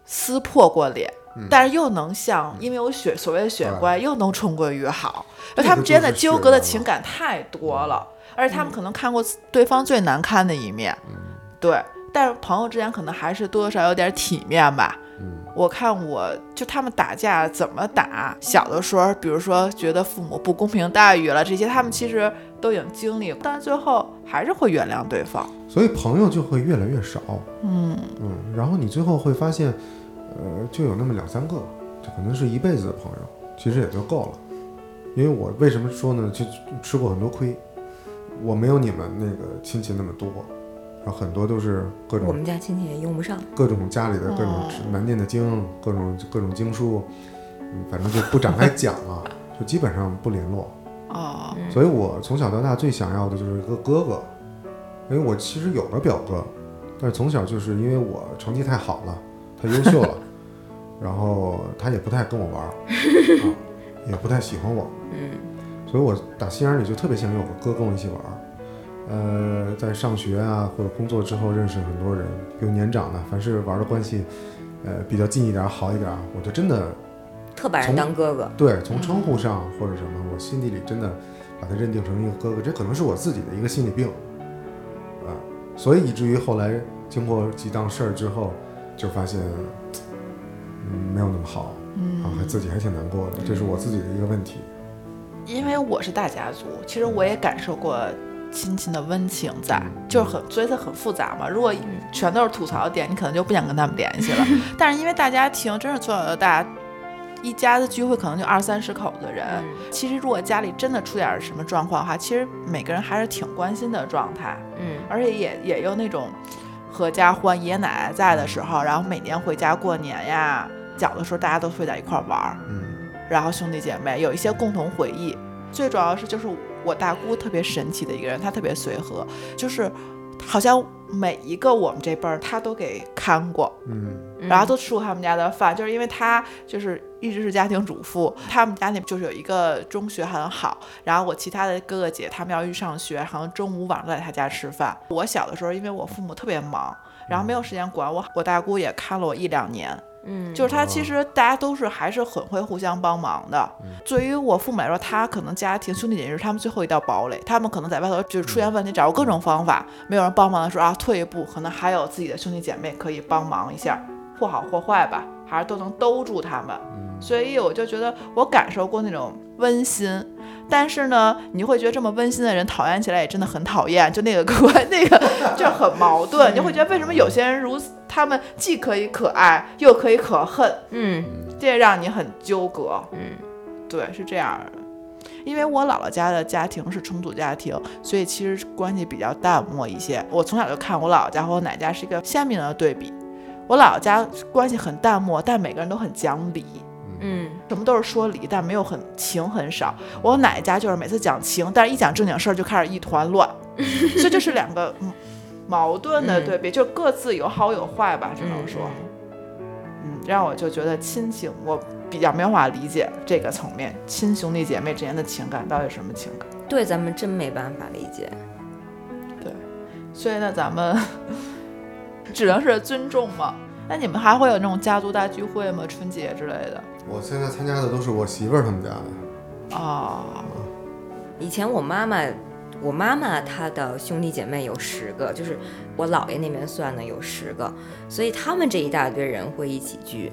撕破过脸。嗯但是又能像，因为有血所谓的血关，又能重归于好，这个就他们之间的纠葛的情感太多了，而且他们可能看过对方最难堪的一面，嗯对。但是朋友之间可能还是多多少少有点体面吧。嗯我看我就他们打架怎么打，小的时候，比如说觉得父母不公平待遇了，这些他们其实都已经经历，但是最后还是会原谅对方。所以朋友就会越来越少。嗯嗯，然后你最后会发现，呃，就有那么两三个，这可能是一辈子的朋友，其实也就够了。因为我为什么说呢？就吃过很多亏，我没有你们那个亲戚那么多，然后很多都是各种我种们家亲戚也用不上。各种家里的各种哦难念的经，各种各种经书，嗯，反正就不展开讲了，[LAUGHS] 就基本上不联络。哦，嗯所以我从小到大最想要的就是一个哥哥，因为我其实有个表哥，但是从小就是因为我成绩太好了，太优秀了，然后他也不太跟我玩儿，[LAUGHS] 啊，也不太喜欢我，嗯，所以我打心眼里就特别想有个哥跟我一起玩儿。呃，在上学啊或者工作之后认识很多人，比如年长的，凡是玩的关系，呃比较近一点儿、好一点儿，我就真的特把人当哥哥。对，从称呼上或者什么，我心底里真的把他认定成一个哥哥，这可能是我自己的一个心理病，啊，所以以至于后来经过几档事儿之后，就发现，嗯，没有那么好，啊，还自己还挺难过的，这是我自己的一个问题。因为我是大家族，其实我也感受过亲情的温情在，嗯就是很，所以它很复杂嘛。如果全都是吐槽点，你可能就不想跟他们联系了。[LAUGHS] 但是因为大家庭真是从小到大一家子聚会可能就二三十口子人。嗯其实如果家里真的出点什么状况的话，其实每个人还是挺关心的状态，嗯而且也也有那种合家欢，爷爷奶奶在的时候，然后每年回家过年呀，小的时候大家都会在一块儿玩儿，嗯然后兄弟姐妹有一些共同回忆。最主要是就是我大姑特别神奇的一个人，她特别随和，就是好像每一个我们这辈儿他都给看过，嗯然后都吃过他们家的饭，就是因为他就是一直是家庭主妇，他们家那就是有一个中学很好，然后我其他的哥哥姐他们要去上学，好像中午晚上都在他家吃饭。我小的时候，因为我父母特别忙，然后没有时间管我，我大姑也看了我一两年，嗯，就是他其实大家都是还是很会互相帮忙的。对于我父母来说，他可能家庭兄弟姐妹是他们最后一道堡垒，他们可能在外头就是出现问题，找过各种方法，没有人帮忙的时候啊，退一步，可能还有自己的兄弟姐妹可以帮忙一下，或好或坏吧，还是都能兜住他们。所以我就觉得我感受过那种温馨。但是呢，你会觉得这么温馨的人讨厌起来也真的很讨厌，就那个 [LAUGHS] 关那个就很矛盾，[LAUGHS] 你会觉得为什么有些人如此，他们既可以可爱又可以可恨，嗯这让你很纠葛。嗯对，是这样的。因为我姥姥家的家庭是重组家庭，所以其实关系比较淡漠一些。我从小就看我姥姥家和我奶家是一个鲜明的对比。我姥姥家关系很淡漠，但每个人都很讲理，嗯什么都是说理，但没有很情很少。我奶奶家就是每次讲情，但是一讲正经事儿就开始一团乱，[LAUGHS] 所以这是两个嗯矛盾的对比，就各自有好有坏吧，只能说。嗯，让我就觉得亲情，我比较没有办法理解这个层面，亲兄弟姐妹之间的情感到底是什么情感？对，咱们真没办法理解。对所以呢，咱们 [LAUGHS] 只能是尊重嘛。那你们还会有那种家族大聚会吗？春节之类的？我现在参加的都是我媳妇儿他们家的，啊、以前我妈妈，我妈妈她的兄弟姐妹有十个，就是我姥爷那边算的有十个，所以他们这一大堆人会一起聚。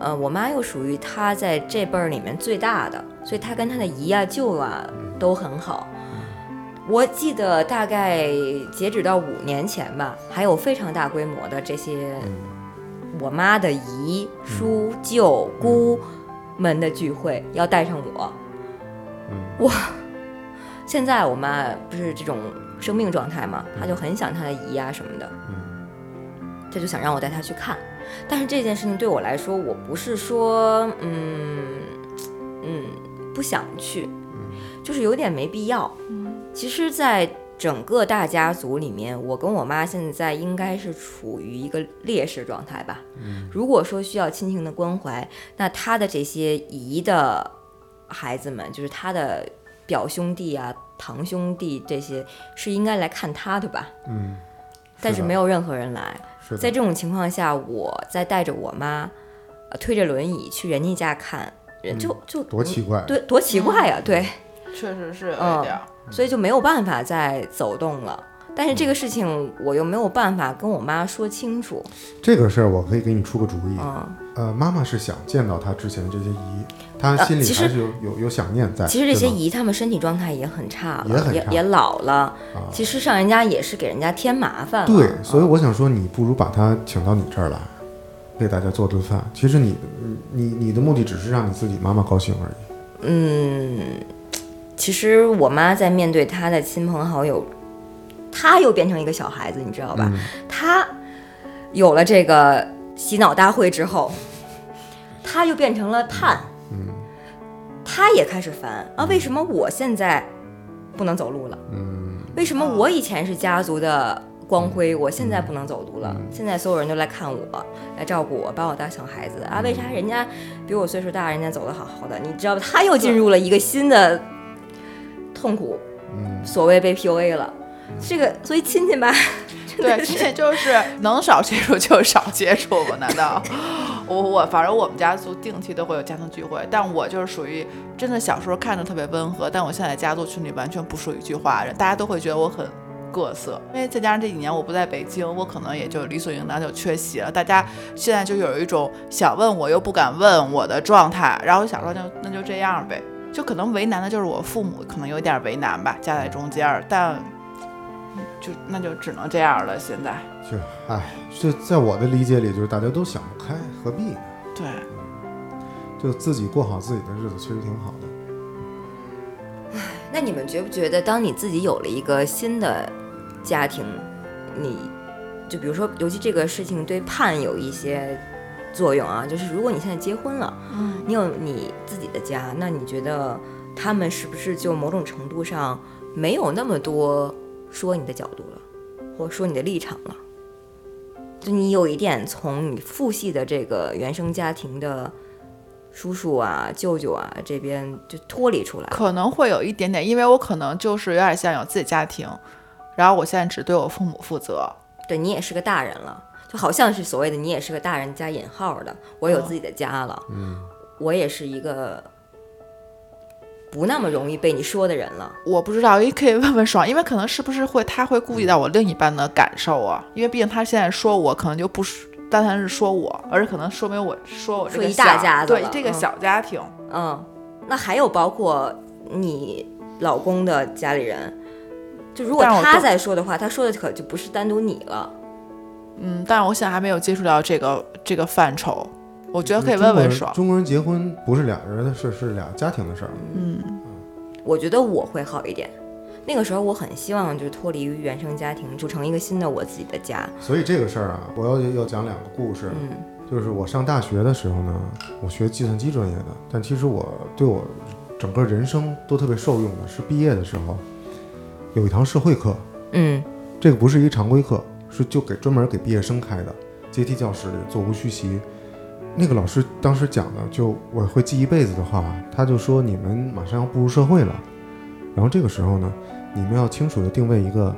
呃，我妈又属于她在这辈儿里面最大的，所以她跟她的姨啊舅啊都很好。我记得大概截止到五年前吧，还有非常大规模的这些我妈的姨、叔、舅、姑们的聚会，要带上我。哇！现在我妈不是这种生病状态嘛，她就很想她的姨啊什么的，她就想让我带她去看。但是这件事情对我来说，我不是说嗯嗯不想去，就是有点没必要。其实，在整个大家族里面，我跟我妈现在应该是处于一个劣势状态吧。如果说需要亲情的关怀，那她的这些姨的孩子们，就是她的表兄弟啊、堂兄弟这些，是应该来看她的吧？嗯，但是没有任何人来。是在这种情况下，我再带着我妈，呃，推着轮椅去人家家看，人就就多奇怪，对，多奇怪呀、对。确实是有点儿。所以就没有办法再走动了。但是这个事情我又没有办法跟我妈说清楚，这个事儿我可以给你出个主意。嗯，呃，妈妈是想见到她之前的这些姨，她心里还是有有有想念在。其实这些姨她们身体状态也很差了，也很差也老了，啊，其实上人家也是给人家添麻烦了。对，所以我想说，你不如把她请到你这儿来，为大家做顿饭。其实你你你的目的只是让你自己妈妈高兴而已。嗯，其实我妈在面对她的亲朋好友，她又变成一个小孩子，你知道吧？嗯她有了这个洗脑大会之后，她又变成了碳，嗯她也开始烦啊，为什么我现在不能走路了？嗯为什么我以前是家族的光辉，我现在不能走路了？现在所有人都来看我，来照顾我，把我当小孩子啊？为啥人家比我岁数大，人家走得好好的？你知道吧？她又进入了一个新的痛苦，嗯，所谓被 PUA 了。这个，所以亲戚吧，[LAUGHS] 对，亲戚就是 [LAUGHS] 能少接触就少接触吧？难道？[LAUGHS] 我我反正我们家族定期都会有家庭聚会，但我就是属于真的小时候看着特别温和，但我现在家族群里完全不说一句话，大家都会觉得我很各色。因为再加上这几年我不在北京，我可能也就理所应当就缺席了。大家现在就有一种想问我又不敢问我的状态，然后我想说就那就这样呗，就可能为难的就是我父母，可能有点为难吧，夹在中间儿，但就那就只能这样了。现在就唉，这在我的理解里，就是大家都想不开，何必呢？对。就自己过好自己的日子，其实挺好的。那你们觉不觉得，当你自己有了一个新的家庭，你就比如说，尤其这个事情对盼有一些作用啊，就是如果你现在结婚了，嗯，你有你自己的家，那你觉得他们是不是就某种程度上没有那么多说你的角度了，或者说你的立场了？就你有一点从你父系的这个原生家庭的叔叔啊、舅舅啊这边就脱离出来。可能会有一点点，因为我可能就是有点像有自己家庭，然后我现在只对我父母负责。对你也是个大人了，就好像是所谓的你也是个大人加引号的，我有嗯自己的家了，嗯，我也是一个不那么容易被你说的人了。我不知道，也可以问问爽，因为可能是不是会他会顾及到我另一半的感受啊？因为毕竟他现在说我，可能就不是单单是说我，而是可能说明我说我这说一个大家子了对这个嗯小家庭。嗯，那还有包括你老公的家里人，就如果他在说的话，他说的可就不是单独你了。嗯，但是我现在还没有接触到这个这个范畴，我觉得可以问问爽。中国人结婚不是俩人的事，是俩家庭的事儿。嗯，我觉得我会好一点。那个时候我很希望就是脱离于原生家庭，组成一个新的我自己的家。所以这个事儿啊，我要要讲两个故事。嗯就是我上大学的时候呢，我学计算机专业的，但其实我对我整个人生都特别受用的是毕业的时候有一堂社会课，嗯这个不是一常规课，是就给专门给毕业生开的，阶梯教室里座无虚席。那个老师当时讲的，就我会记一辈子的话，他就说你们马上要步入社会了，然后这个时候呢，你们要清楚的定位一个，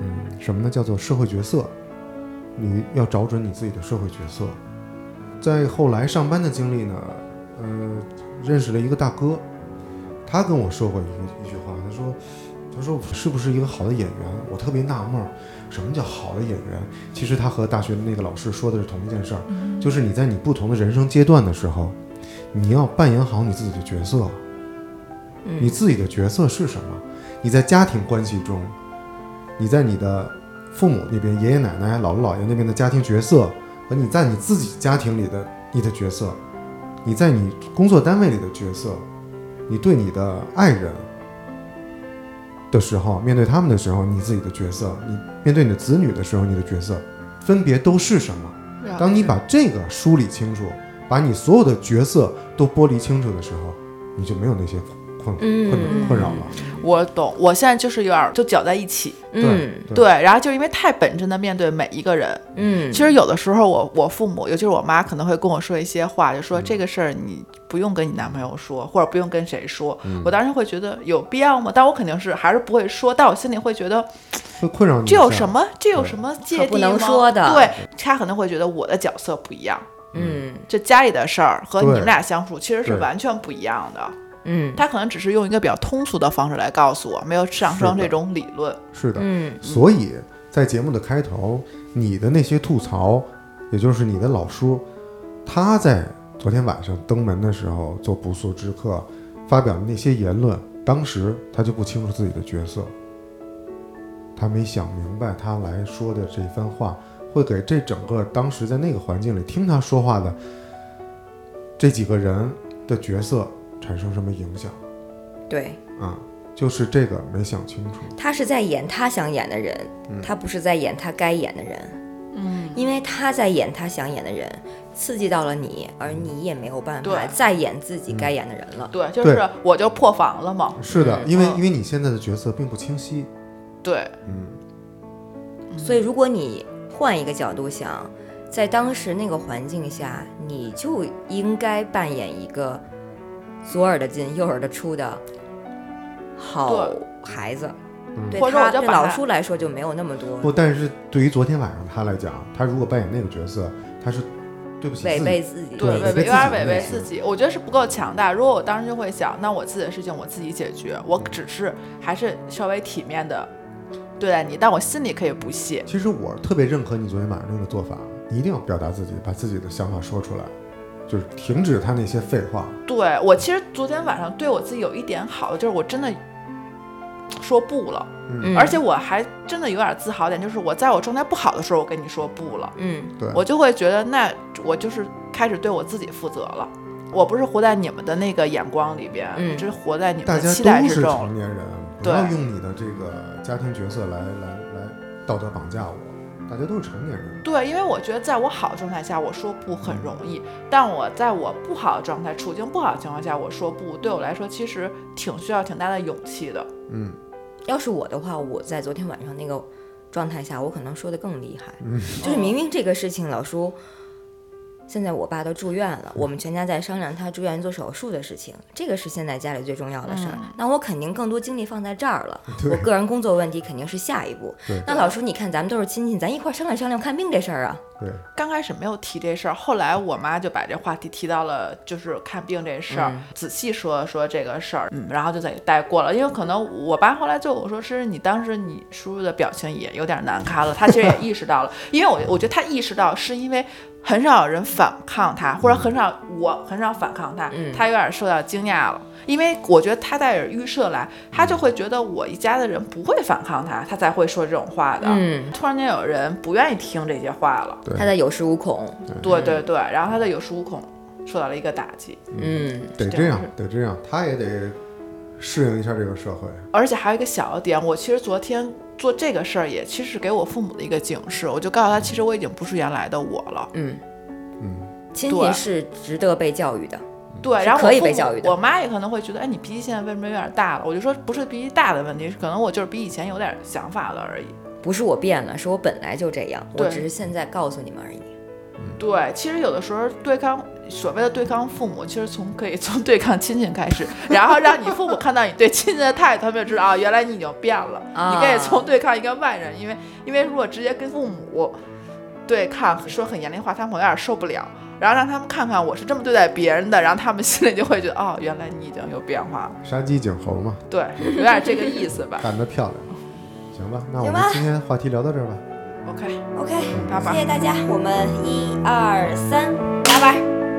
嗯，什么呢？叫做社会角色，你要找准你自己的社会角色。在后来上班的经历呢，呃，认识了一个大哥，他跟我说过一一句话，他说。他说我是不是一个好的演员？我特别纳闷儿，什么叫好的演员？其实他和大学的那个老师说的是同一件事儿，就是你在你不同的人生阶段的时候，你要扮演好你自己的角色。你嗯自己的角色是什么？你在家庭关系中，你在你的父母那边、爷爷奶奶、姥姥姥爷那边的家庭角色，和你在你自己家庭里的你的角色，你在你工作单位里的角色，你对你的爱人的时候，面对他们的时候，你自己的角色；你面对你的子女的时候，你的角色分别都是什么？当你把这个梳理清楚，把你所有的角色都剥离清楚的时候，你就没有那些困嗯困困扰了。我懂，我现在就是有点就搅在一起。嗯对，然后就因为太本真的面对每一个人，嗯，其实有的时候我我父母，尤其是我妈，可能会跟我说一些话，就说这个事儿你不用跟你男朋友说，或者不用跟谁说。我当时会觉得有必要吗？但我肯定是还是不会说，但我心里会觉得会困扰你。这有什？么这有什么芥蒂可不能吗说的对他可能会觉得我的角色不一样，嗯这家里的事儿和你们俩相处其实是完全不一样的。嗯他可能只是用一个比较通俗的方式来告诉我，没有上升这种理论。是的。嗯所以在节目的开头，你的那些吐槽，也就是你的老叔，他在昨天晚上登门的时候做不速之客，发表的那些言论，当时他就不清楚自己的角色，他没想明白他来说的这番话会给这整个当时在那个环境里听他说话的这几个人的角色产生什么影响对，啊？就是这个没想清楚。他是在演他想演的人，他不是在演他该演的人。嗯，因为他在演他想演的人，刺激到了你，而你也没有办法再演自己该演的人了。对，就是我就破防了嘛。是的，因为因为你现在的角色并不清晰，对，嗯，所以，如果你换一个角度想，在当时那个环境下，你就应该扮演一个左耳的进右耳的出的好孩子。嗯。对或者我他对老叔来说就没有那么多。不，但是对于昨天晚上他来讲，他如果扮演那个角色，他是对不起违自己，背自己。对，违背有点违背自己，我觉得是不够强大。如果我当时就会想，那我自己的事情我自己解决，我只是还是稍微体面的对待你，但我心里可以不屑。其实我特别认可你昨天晚上那个做法，你一定要表达自己，把自己的想法说出来，就是停止他那些废话。对我其实昨天晚上对我自己有一点好的，就是我真的说不了，嗯而且我还真的有点自豪点，就是我在我状态不好的时候，我跟你说不了，嗯对，我就会觉得那我就是开始对我自己负责了。我不是活在你们的那个眼光里边，嗯我只是活在你们的期待都是之中成。年人，不要用你的这个家庭角色来来来道德绑架我。大家都是成年人，对，因为我觉得在我好的状态下，我说不很容易，但我在我不好的状态、处境不好的情况下，我说不，对我来说其实挺需要挺大的勇气的。嗯，要是我的话，我在昨天晚上那个状态下，我可能说的更厉害。嗯就是明明这个事情，老叔，现在我爸都住院了，我们全家在商量他住院做手术的事情，这个是现在家里最重要的事儿。嗯那我肯定更多精力放在这儿了，我个人工作问题肯定是下一步。那老叔，你看咱们都是亲戚，咱一块儿商量商量看病这事儿啊。对，刚开始没有提这事儿，后来我妈就把这话题提到了，就是看病这事儿，嗯仔细说说这个事儿，嗯，然后就再给带过了。因为可能我爸后来就我说，是你当时你叔叔的表情也有点难堪了，他其实也意识到了，因为我我觉得他意识到是因为很少有人反抗他，或者很少我很少反抗他，嗯他有点受到惊讶了。因为我觉得他带着预设来，他就会觉得我一家的人不会反抗他，他才会说这种话的。嗯，突然间有人不愿意听这些话了，他在有恃无恐。对对对，然后他在有恃无恐受到了一个打击，嗯，得这样，得这样，他也得适应一下这个社会。而且还有一个小的点，我其实昨天做这个事儿也其实是给我父母的一个警示，我就告诉他，其实我已经不是原来的我了。嗯，嗯，亲戚是值得被教育的。对，然后我父母被教育的我妈也可能会觉得，哎，你脾气现在为什么有点大了？我就说不是脾气大的问题，是可能我就是比以前有点想法了而已。不是我变了，是我本来就这样，我只是现在告诉你们而已。对，其实有的时候对抗所谓的对抗父母，其实从可以从对抗亲戚开始，然后让你父母看到你对亲戚的态度，他们就知道啊，原来你已经变了。啊你可以从对抗一个外人，因为因为如果直接跟父母对抗，说很严厉的话，他们有点受不了。然后让他们看看我是这么对待别人的，然后他们 [LAUGHS] 心里就会觉得，哦，原来你已经有变化了。杀鸡儆猴嘛，对，有点这个意思吧。[LAUGHS] 干得漂亮。行吧，那我们今天话题聊到这儿吧。OK，OK，拜拜谢谢大家，我们一二三，打板儿。